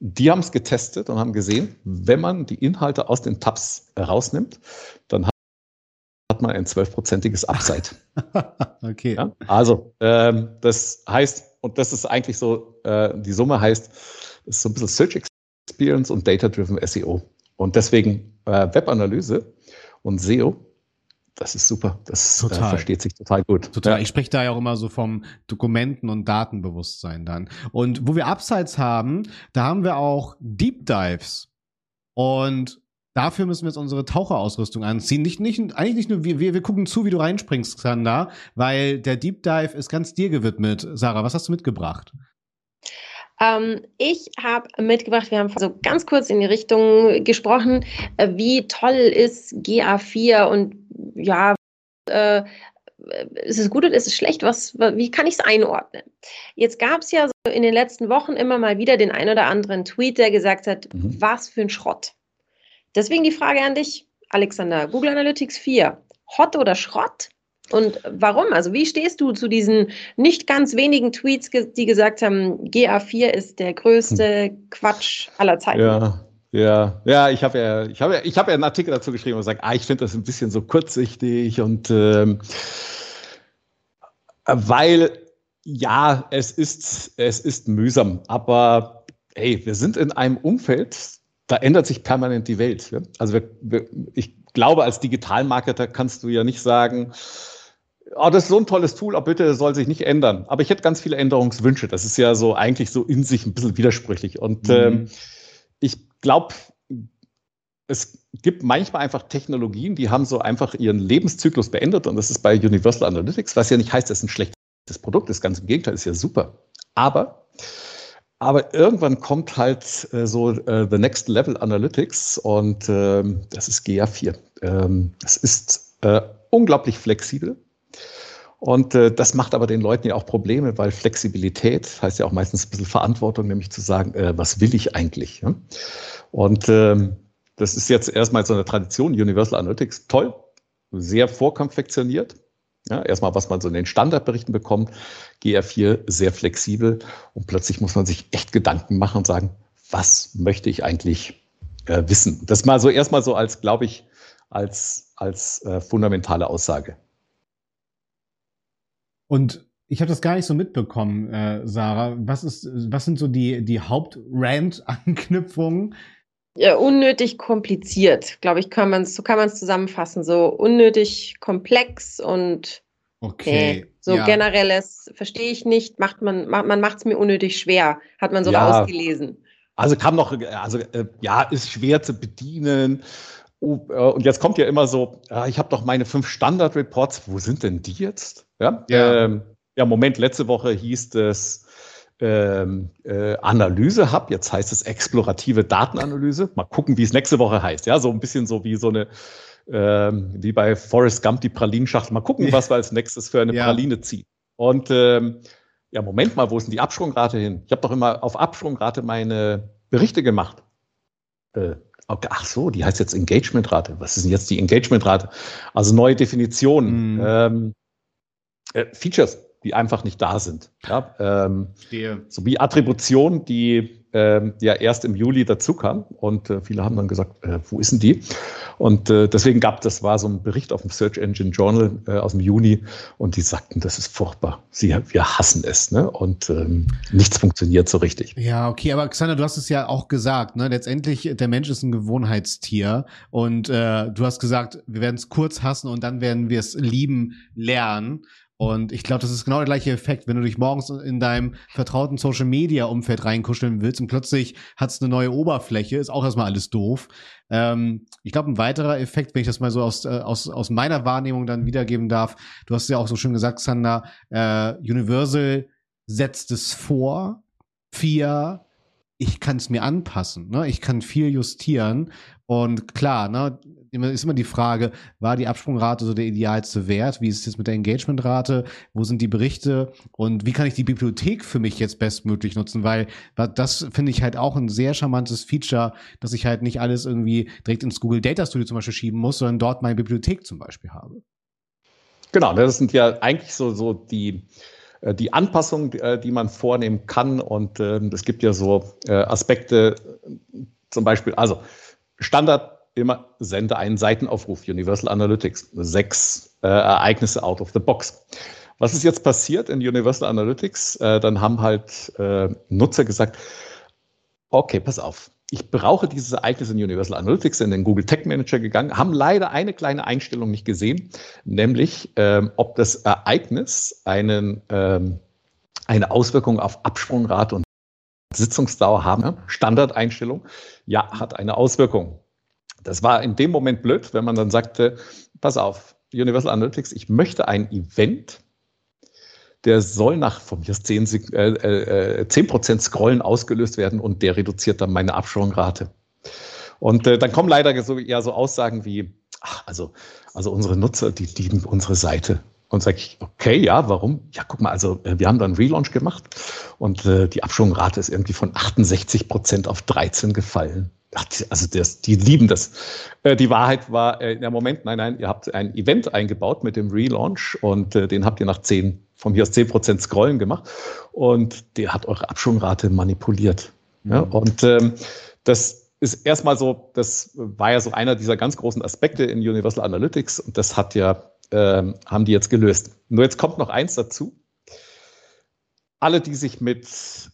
Die haben es getestet und haben gesehen, wenn man die Inhalte aus den Tabs rausnimmt, dann hat man ein zwölfprozentiges Upside. okay. Ja? Also, ähm, das heißt, und das ist eigentlich so, äh, die Summe heißt, das ist so ein bisschen Search Experience und Data-Driven SEO. Und deswegen äh, Webanalyse und SEO, das ist super. Das äh, versteht sich total gut. Total. Ja. Ich spreche da ja auch immer so vom Dokumenten- und Datenbewusstsein dann. Und wo wir Upsides haben, da haben wir auch Deep Dives. Und Dafür müssen wir jetzt unsere Taucherausrüstung anziehen. Nicht, nicht, eigentlich nicht nur wir, wir, wir gucken zu, wie du reinspringst, Xander, weil der Deep Dive ist ganz dir gewidmet. Sarah, was hast du mitgebracht? Ähm, ich habe mitgebracht, wir haben so ganz kurz in die Richtung gesprochen, äh, wie toll ist GA4 und ja, äh, ist es gut oder ist es schlecht? Was, wie kann ich es einordnen? Jetzt gab es ja so in den letzten Wochen immer mal wieder den ein oder anderen Tweet, der gesagt hat, mhm. was für ein Schrott. Deswegen die Frage an dich, Alexander. Google Analytics 4, Hot oder Schrott? Und warum? Also wie stehst du zu diesen nicht ganz wenigen Tweets, die gesagt haben, GA4 ist der größte hm. Quatsch aller Zeiten? Ja. Ja, ja, ich habe ja, ich habe ja, ich habe ja einen Artikel dazu geschrieben und gesagt, ah, ich finde das ein bisschen so kurzsichtig und ähm, weil ja, es ist, es ist mühsam, aber hey, wir sind in einem Umfeld, da ändert sich permanent die Welt. Ja? Also wir, wir, ich glaube, als Digitalmarketer kannst du ja nicht sagen, oh, das ist so ein tolles Tool, aber bitte soll sich nicht ändern. Aber ich hätte ganz viele Änderungswünsche. Das ist ja so eigentlich so in sich ein bisschen widersprüchlich. Und mhm. ähm, ich glaube, es gibt manchmal einfach Technologien, die haben so einfach ihren Lebenszyklus beendet. Und das ist bei Universal Analytics, was ja nicht heißt, es ist ein schlechtes Produkt ist. Ganz im Gegenteil, ist ja super. Aber aber irgendwann kommt halt äh, so äh, The Next Level Analytics und ähm, das ist GA4. Ähm, es ist äh, unglaublich flexibel. Und äh, das macht aber den Leuten ja auch Probleme, weil Flexibilität heißt ja auch meistens ein bisschen Verantwortung, nämlich zu sagen, äh, was will ich eigentlich? Ja? Und ähm, das ist jetzt erstmal so eine Tradition, Universal Analytics, toll, sehr vorkonfektioniert. Ja, erstmal, was man so in den Standardberichten bekommt, GR4 sehr flexibel und plötzlich muss man sich echt Gedanken machen und sagen, was möchte ich eigentlich äh, wissen? Das mal so erstmal so als, glaube ich, als, als äh, fundamentale Aussage. Und ich habe das gar nicht so mitbekommen, äh, Sarah. Was ist, was sind so die, die Hauptrand-Anknüpfungen? Ja, unnötig kompliziert, glaube ich, kann man so kann man es zusammenfassen. So unnötig komplex und okay. Nee, so ja. generelles verstehe ich nicht. Macht man, man macht es mir unnötig schwer, hat man so ja. rausgelesen. Also kam noch, also äh, ja, ist schwer zu bedienen. Oh, äh, und jetzt kommt ja immer so, ja, ich habe doch meine fünf Standard-Reports, wo sind denn die jetzt? Ja, ja. Ähm, ja Moment, letzte Woche hieß es ähm, äh, Analyse Hub, jetzt heißt es explorative Datenanalyse. Mal gucken, wie es nächste Woche heißt. Ja, so ein bisschen so wie so eine, ähm, wie bei Forrest Gump die Pralinenschachtel. Mal gucken, was wir als nächstes für eine ja. Praline ziehen. Und ähm, ja, Moment mal, wo ist denn die Absprungrate hin? Ich habe doch immer auf Absprungrate meine Berichte gemacht. Äh, okay, ach so, die heißt jetzt Engagementrate. Was ist denn jetzt die Engagementrate? Also neue Definitionen. Mhm. Ähm, äh, Features, die einfach nicht da sind. Ja, ähm, so wie Attribution, die ähm, ja erst im Juli dazu kam. Und äh, viele haben dann gesagt, äh, wo ist denn die? Und äh, deswegen gab das war so ein Bericht auf dem Search Engine Journal äh, aus dem Juni und die sagten, das ist furchtbar. Sie, wir hassen es, ne? Und ähm, nichts funktioniert so richtig. Ja, okay, aber Xander, du hast es ja auch gesagt, ne? Letztendlich, der Mensch ist ein Gewohnheitstier und äh, du hast gesagt, wir werden es kurz hassen und dann werden wir es lieben lernen. Und ich glaube, das ist genau der gleiche Effekt, wenn du dich morgens in deinem vertrauten Social Media Umfeld reinkuscheln willst und plötzlich hat es eine neue Oberfläche, ist auch erstmal alles doof. Ähm, ich glaube, ein weiterer Effekt, wenn ich das mal so aus, äh, aus, aus meiner Wahrnehmung dann wiedergeben darf, du hast ja auch so schön gesagt, Sander, äh, Universal setzt es vor, vier, ich kann es mir anpassen, ne? ich kann viel justieren und klar, ne, ist immer die Frage, war die Absprungrate so der idealste Wert? Wie ist es jetzt mit der Engagementrate? Wo sind die Berichte? Und wie kann ich die Bibliothek für mich jetzt bestmöglich nutzen? Weil das finde ich halt auch ein sehr charmantes Feature, dass ich halt nicht alles irgendwie direkt ins Google Data Studio zum Beispiel schieben muss, sondern dort meine Bibliothek zum Beispiel habe. Genau, das sind ja eigentlich so, so die, äh, die Anpassungen, äh, die man vornehmen kann. Und ähm, es gibt ja so äh, Aspekte, zum Beispiel, also Standard immer sende einen Seitenaufruf, Universal Analytics, sechs äh, Ereignisse out of the box. Was ist jetzt passiert in Universal Analytics? Äh, dann haben halt äh, Nutzer gesagt, okay, pass auf, ich brauche dieses Ereignis in Universal Analytics, in den Google Tech Manager gegangen, haben leider eine kleine Einstellung nicht gesehen, nämlich ähm, ob das Ereignis einen, ähm, eine Auswirkung auf Absprungrate und Sitzungsdauer haben. Standardeinstellung, ja, hat eine Auswirkung. Das war in dem Moment blöd, wenn man dann sagte, pass auf, Universal Analytics, ich möchte ein Event, der soll nach von mir 10, äh, äh, 10% Scrollen ausgelöst werden und der reduziert dann meine Absprungrate. Und äh, dann kommen leider so, ja, so Aussagen wie, ach, also, also unsere Nutzer, die lieben unsere Seite. Und sage ich, okay, ja, warum? Ja, guck mal, also äh, wir haben da einen Relaunch gemacht und äh, die Abschwungrate ist irgendwie von 68 Prozent auf 13 gefallen. Ach, also das, die lieben das. Äh, die Wahrheit war, äh, ja Moment, nein, nein, ihr habt ein Event eingebaut mit dem Relaunch und äh, den habt ihr nach 10, von mir aus 10 Prozent Scrollen gemacht und der hat eure Abschwungrate manipuliert. Mhm. Ja, und ähm, das ist erstmal so, das war ja so einer dieser ganz großen Aspekte in Universal Analytics und das hat ja, ähm, haben die jetzt gelöst. Nur jetzt kommt noch eins dazu alle, die sich mit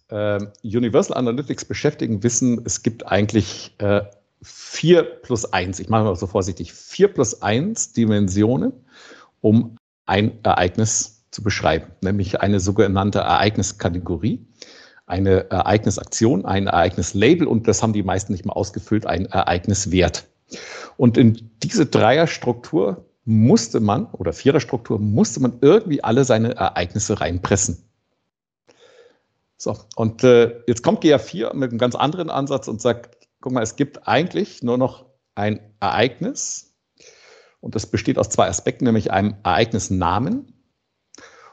äh, Universal Analytics beschäftigen, wissen, es gibt eigentlich äh, vier plus eins, ich mache mal so vorsichtig, vier plus eins Dimensionen, um ein Ereignis zu beschreiben, nämlich eine sogenannte Ereigniskategorie, eine Ereignisaktion, ein Ereignislabel und das haben die meisten nicht mal ausgefüllt, ein Ereigniswert. Und in diese Dreierstruktur musste man, oder Viererstruktur, musste man irgendwie alle seine Ereignisse reinpressen. So, und äh, jetzt kommt GA4 mit einem ganz anderen Ansatz und sagt, guck mal, es gibt eigentlich nur noch ein Ereignis und das besteht aus zwei Aspekten, nämlich einem Ereignisnamen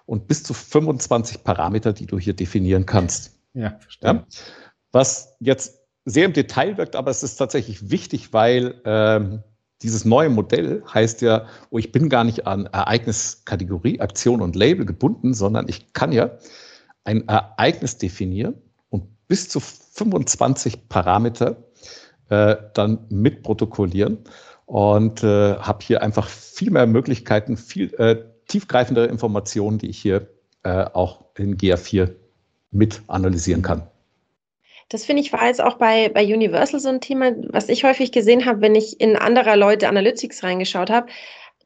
und bis zu 25 Parameter, die du hier definieren kannst. Ja, verstehe. Ja? Was jetzt sehr im Detail wirkt, aber es ist tatsächlich wichtig, weil ähm, dieses neue Modell heißt ja, oh, ich bin gar nicht an Ereigniskategorie, Aktion und Label gebunden, sondern ich kann ja ein Ereignis definieren und bis zu 25 Parameter äh, dann mitprotokollieren und äh, habe hier einfach viel mehr Möglichkeiten, viel äh, tiefgreifendere Informationen, die ich hier äh, auch in GA4 mit analysieren kann. Das finde ich war jetzt auch bei, bei Universal so ein Thema, was ich häufig gesehen habe, wenn ich in anderer Leute Analytics reingeschaut habe,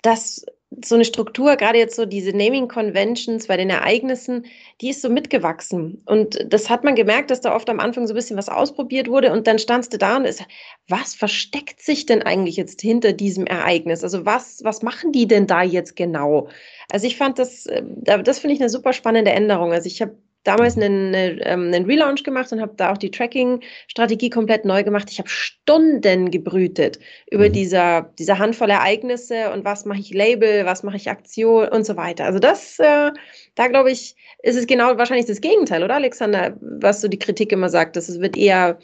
dass so eine Struktur, gerade jetzt so diese Naming Conventions bei den Ereignissen, die ist so mitgewachsen. Und das hat man gemerkt, dass da oft am Anfang so ein bisschen was ausprobiert wurde und dann standst du da und ist, was versteckt sich denn eigentlich jetzt hinter diesem Ereignis? Also was, was machen die denn da jetzt genau? Also ich fand das, äh, das finde ich eine super spannende Änderung. Also ich habe damals einen, ähm, einen Relaunch gemacht und habe da auch die Tracking-Strategie komplett neu gemacht. Ich habe Stunden gebrütet über mhm. dieser, diese Handvoll Ereignisse und was mache ich Label, was mache ich Aktion und so weiter. Also das, äh, da glaube ich, ist es genau wahrscheinlich das Gegenteil, oder Alexander, was so die Kritik immer sagt, dass es wird eher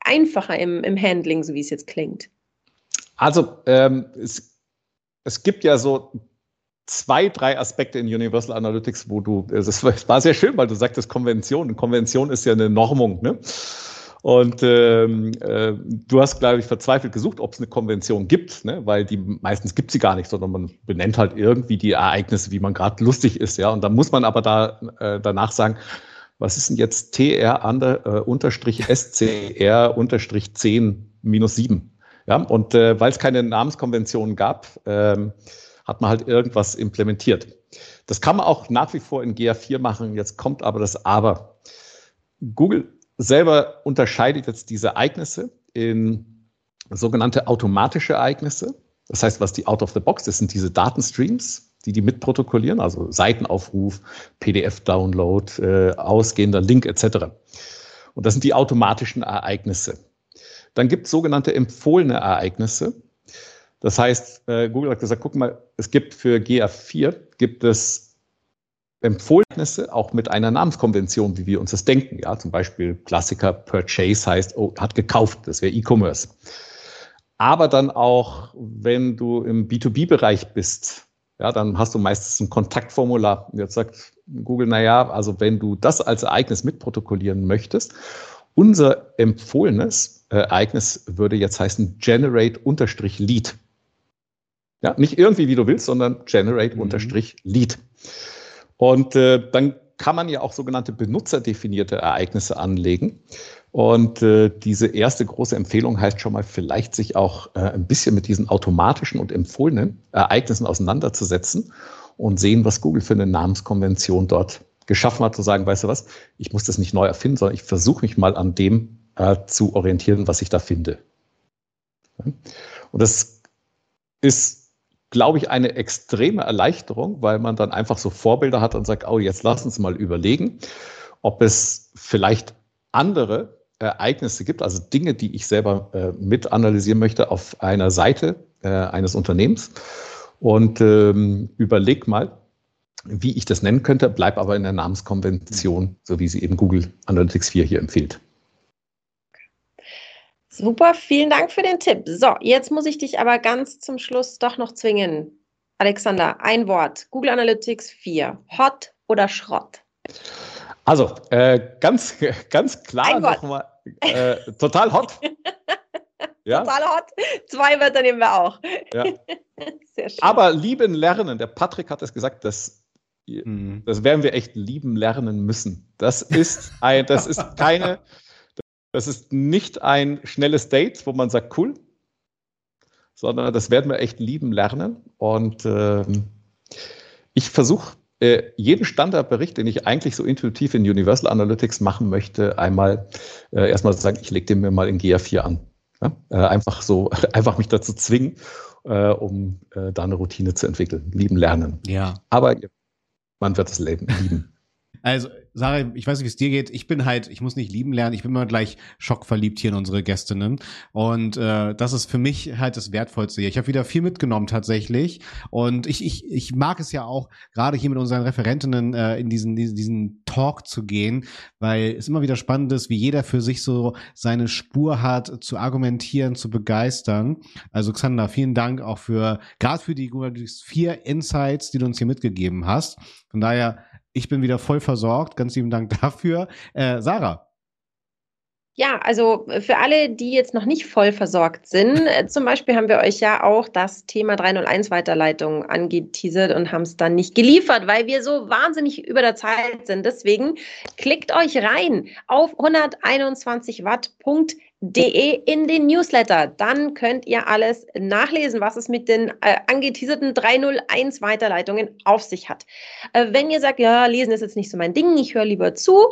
einfacher im, im Handling, so wie es jetzt klingt. Also ähm, es, es gibt ja so zwei, drei Aspekte in Universal Analytics, wo du, es war sehr schön, weil du sagtest Konvention. Konvention ist ja eine Normung, ne? Und ähm, äh, du hast, glaube ich, verzweifelt gesucht, ob es eine Konvention gibt, ne? weil die meistens gibt sie gar nicht, sondern man benennt halt irgendwie die Ereignisse, wie man gerade lustig ist, ja. Und da muss man aber da äh, danach sagen, was ist denn jetzt TR under, äh, unterstrich SCR unterstrich 10 minus 7? Ja, und äh, weil es keine Namenskonvention gab, ähm, hat man halt irgendwas implementiert. Das kann man auch nach wie vor in GA4 machen. Jetzt kommt aber das Aber. Google selber unterscheidet jetzt diese Ereignisse in sogenannte automatische Ereignisse. Das heißt, was die out of the box, das sind diese Datenstreams, die die mitprotokollieren, also Seitenaufruf, PDF-Download, äh, ausgehender Link etc. Und das sind die automatischen Ereignisse. Dann gibt es sogenannte empfohlene Ereignisse. Das heißt, äh, Google hat gesagt, guck mal, es gibt für GA4 gibt es Empfohlnisse auch mit einer Namenskonvention, wie wir uns das denken. Ja, zum Beispiel Klassiker Purchase heißt, oh, hat gekauft, das wäre E-Commerce. Aber dann auch, wenn du im B2B-Bereich bist, ja, dann hast du meistens ein Kontaktformular. Jetzt sagt Google, naja, also wenn du das als Ereignis mitprotokollieren möchtest, unser empfohlenes Ereignis würde jetzt heißen Generate-Lead. Ja, nicht irgendwie, wie du willst, sondern generate-lead. Mhm. Und äh, dann kann man ja auch sogenannte benutzerdefinierte Ereignisse anlegen. Und äh, diese erste große Empfehlung heißt schon mal, vielleicht sich auch äh, ein bisschen mit diesen automatischen und empfohlenen Ereignissen auseinanderzusetzen und sehen, was Google für eine Namenskonvention dort geschaffen hat, zu sagen, weißt du was, ich muss das nicht neu erfinden, sondern ich versuche mich mal an dem äh, zu orientieren, was ich da finde. Und das ist glaube ich, eine extreme Erleichterung, weil man dann einfach so Vorbilder hat und sagt, oh, jetzt lass uns mal überlegen, ob es vielleicht andere Ereignisse gibt, also Dinge, die ich selber äh, mit analysieren möchte auf einer Seite äh, eines Unternehmens und ähm, überleg mal, wie ich das nennen könnte, bleib aber in der Namenskonvention, so wie sie eben Google Analytics 4 hier empfiehlt. Super, vielen Dank für den Tipp. So, jetzt muss ich dich aber ganz zum Schluss doch noch zwingen. Alexander, ein Wort. Google Analytics 4. Hot oder Schrott? Also, äh, ganz, ganz klar nochmal. Äh, total hot. ja? Total hot. Zwei Wörter nehmen wir auch. Ja. Sehr schön. Aber lieben lernen, der Patrick hat es gesagt, das, mhm. das werden wir echt lieben lernen müssen. Das ist, ein, das ist keine, das ist nicht ein schnelles Date, wo man sagt, cool, sondern das werden wir echt lieben lernen. Und äh, ich versuche äh, jeden Standardbericht, den ich eigentlich so intuitiv in Universal Analytics machen möchte, einmal äh, erstmal zu sagen, ich lege den mir mal in GA4 an. Ja? Äh, einfach so, einfach mich dazu zwingen, äh, um äh, da eine Routine zu entwickeln. Lieben lernen. Ja. Aber man wird das Leben lieben. Also, Sarah, ich weiß nicht, wie es dir geht. Ich bin halt, ich muss nicht lieben lernen. Ich bin immer gleich schockverliebt hier in unsere Gästinnen. Und äh, das ist für mich halt das Wertvollste hier. Ich habe wieder viel mitgenommen tatsächlich. Und ich, ich, ich mag es ja auch, gerade hier mit unseren Referentinnen äh, in diesen, diesen, diesen Talk zu gehen, weil es immer wieder spannend ist, wie jeder für sich so seine Spur hat, zu argumentieren, zu begeistern. Also, Xander, vielen Dank auch für, gerade für die vier Insights, die du uns hier mitgegeben hast. Von daher ich bin wieder voll versorgt. Ganz lieben Dank dafür. Äh, Sarah. Ja, also äh, für alle, die jetzt noch nicht voll versorgt sind, äh, zum Beispiel haben wir euch ja auch das Thema 301 Weiterleitung angeteasert und haben es dann nicht geliefert, weil wir so wahnsinnig über der Zeit sind. Deswegen klickt euch rein auf 121 watt.de in den Newsletter. Dann könnt ihr alles nachlesen, was es mit den äh, angeteaserten 301 Weiterleitungen auf sich hat. Äh, wenn ihr sagt, ja, lesen ist jetzt nicht so mein Ding, ich höre lieber zu,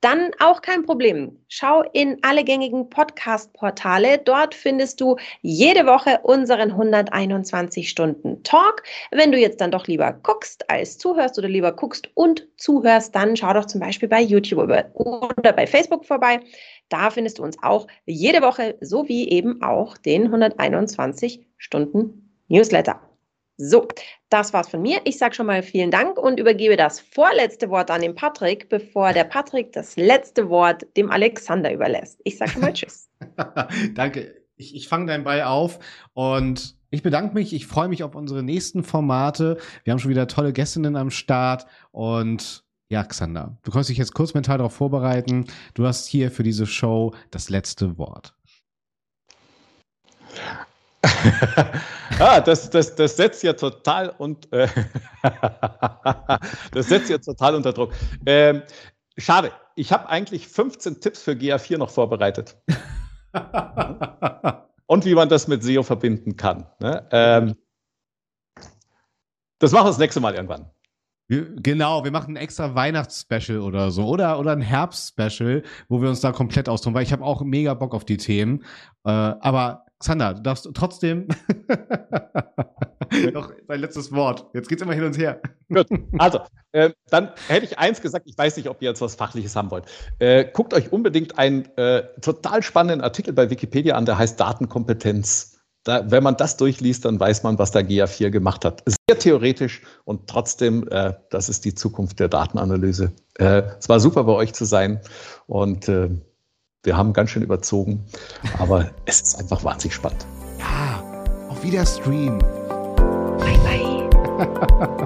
dann auch kein Problem. Schau in alle gängigen Podcast-Portale. Dort findest du jede Woche unseren 121 Stunden Talk. Wenn du jetzt dann doch lieber guckst als zuhörst oder lieber guckst und zuhörst, dann schau doch zum Beispiel bei YouTube oder bei Facebook vorbei. Da findest du uns auch jede Woche sowie eben auch den 121 Stunden Newsletter. So, das war's von mir. Ich sage schon mal vielen Dank und übergebe das vorletzte Wort an den Patrick, bevor der Patrick das letzte Wort dem Alexander überlässt. Ich sage schon mal Tschüss. Danke. Ich, ich fange deinen Ball auf und ich bedanke mich. Ich freue mich auf unsere nächsten Formate. Wir haben schon wieder tolle Gästinnen am Start und ja, Xander, du kannst dich jetzt kurz mental darauf vorbereiten. Du hast hier für diese Show das letzte Wort. ah, das, das, das setzt ja total und äh, das setzt ja total unter Druck. Ähm, schade, ich habe eigentlich 15 Tipps für GA4 noch vorbereitet. und wie man das mit SEO verbinden kann. Ne? Ähm, das machen wir das nächste Mal irgendwann. Wir, genau, wir machen ein extra Weihnachtsspecial oder so. Oder, oder ein Herbstspecial, wo wir uns da komplett austoben, weil ich habe auch mega Bock auf die Themen. Äh, aber Xander, du darfst trotzdem noch dein letztes Wort. Jetzt geht's immer hin und her. Gut, also, äh, dann hätte ich eins gesagt, ich weiß nicht, ob ihr jetzt was Fachliches haben wollt. Äh, guckt euch unbedingt einen äh, total spannenden Artikel bei Wikipedia an, der heißt Datenkompetenz. Da, wenn man das durchliest, dann weiß man, was der GA4 gemacht hat. Sehr theoretisch und trotzdem, äh, das ist die Zukunft der Datenanalyse. Äh, es war super bei euch zu sein und äh, wir haben ganz schön überzogen, aber es ist einfach wahnsinnig spannend. Ja, auf wieder Stream. Bye, bye.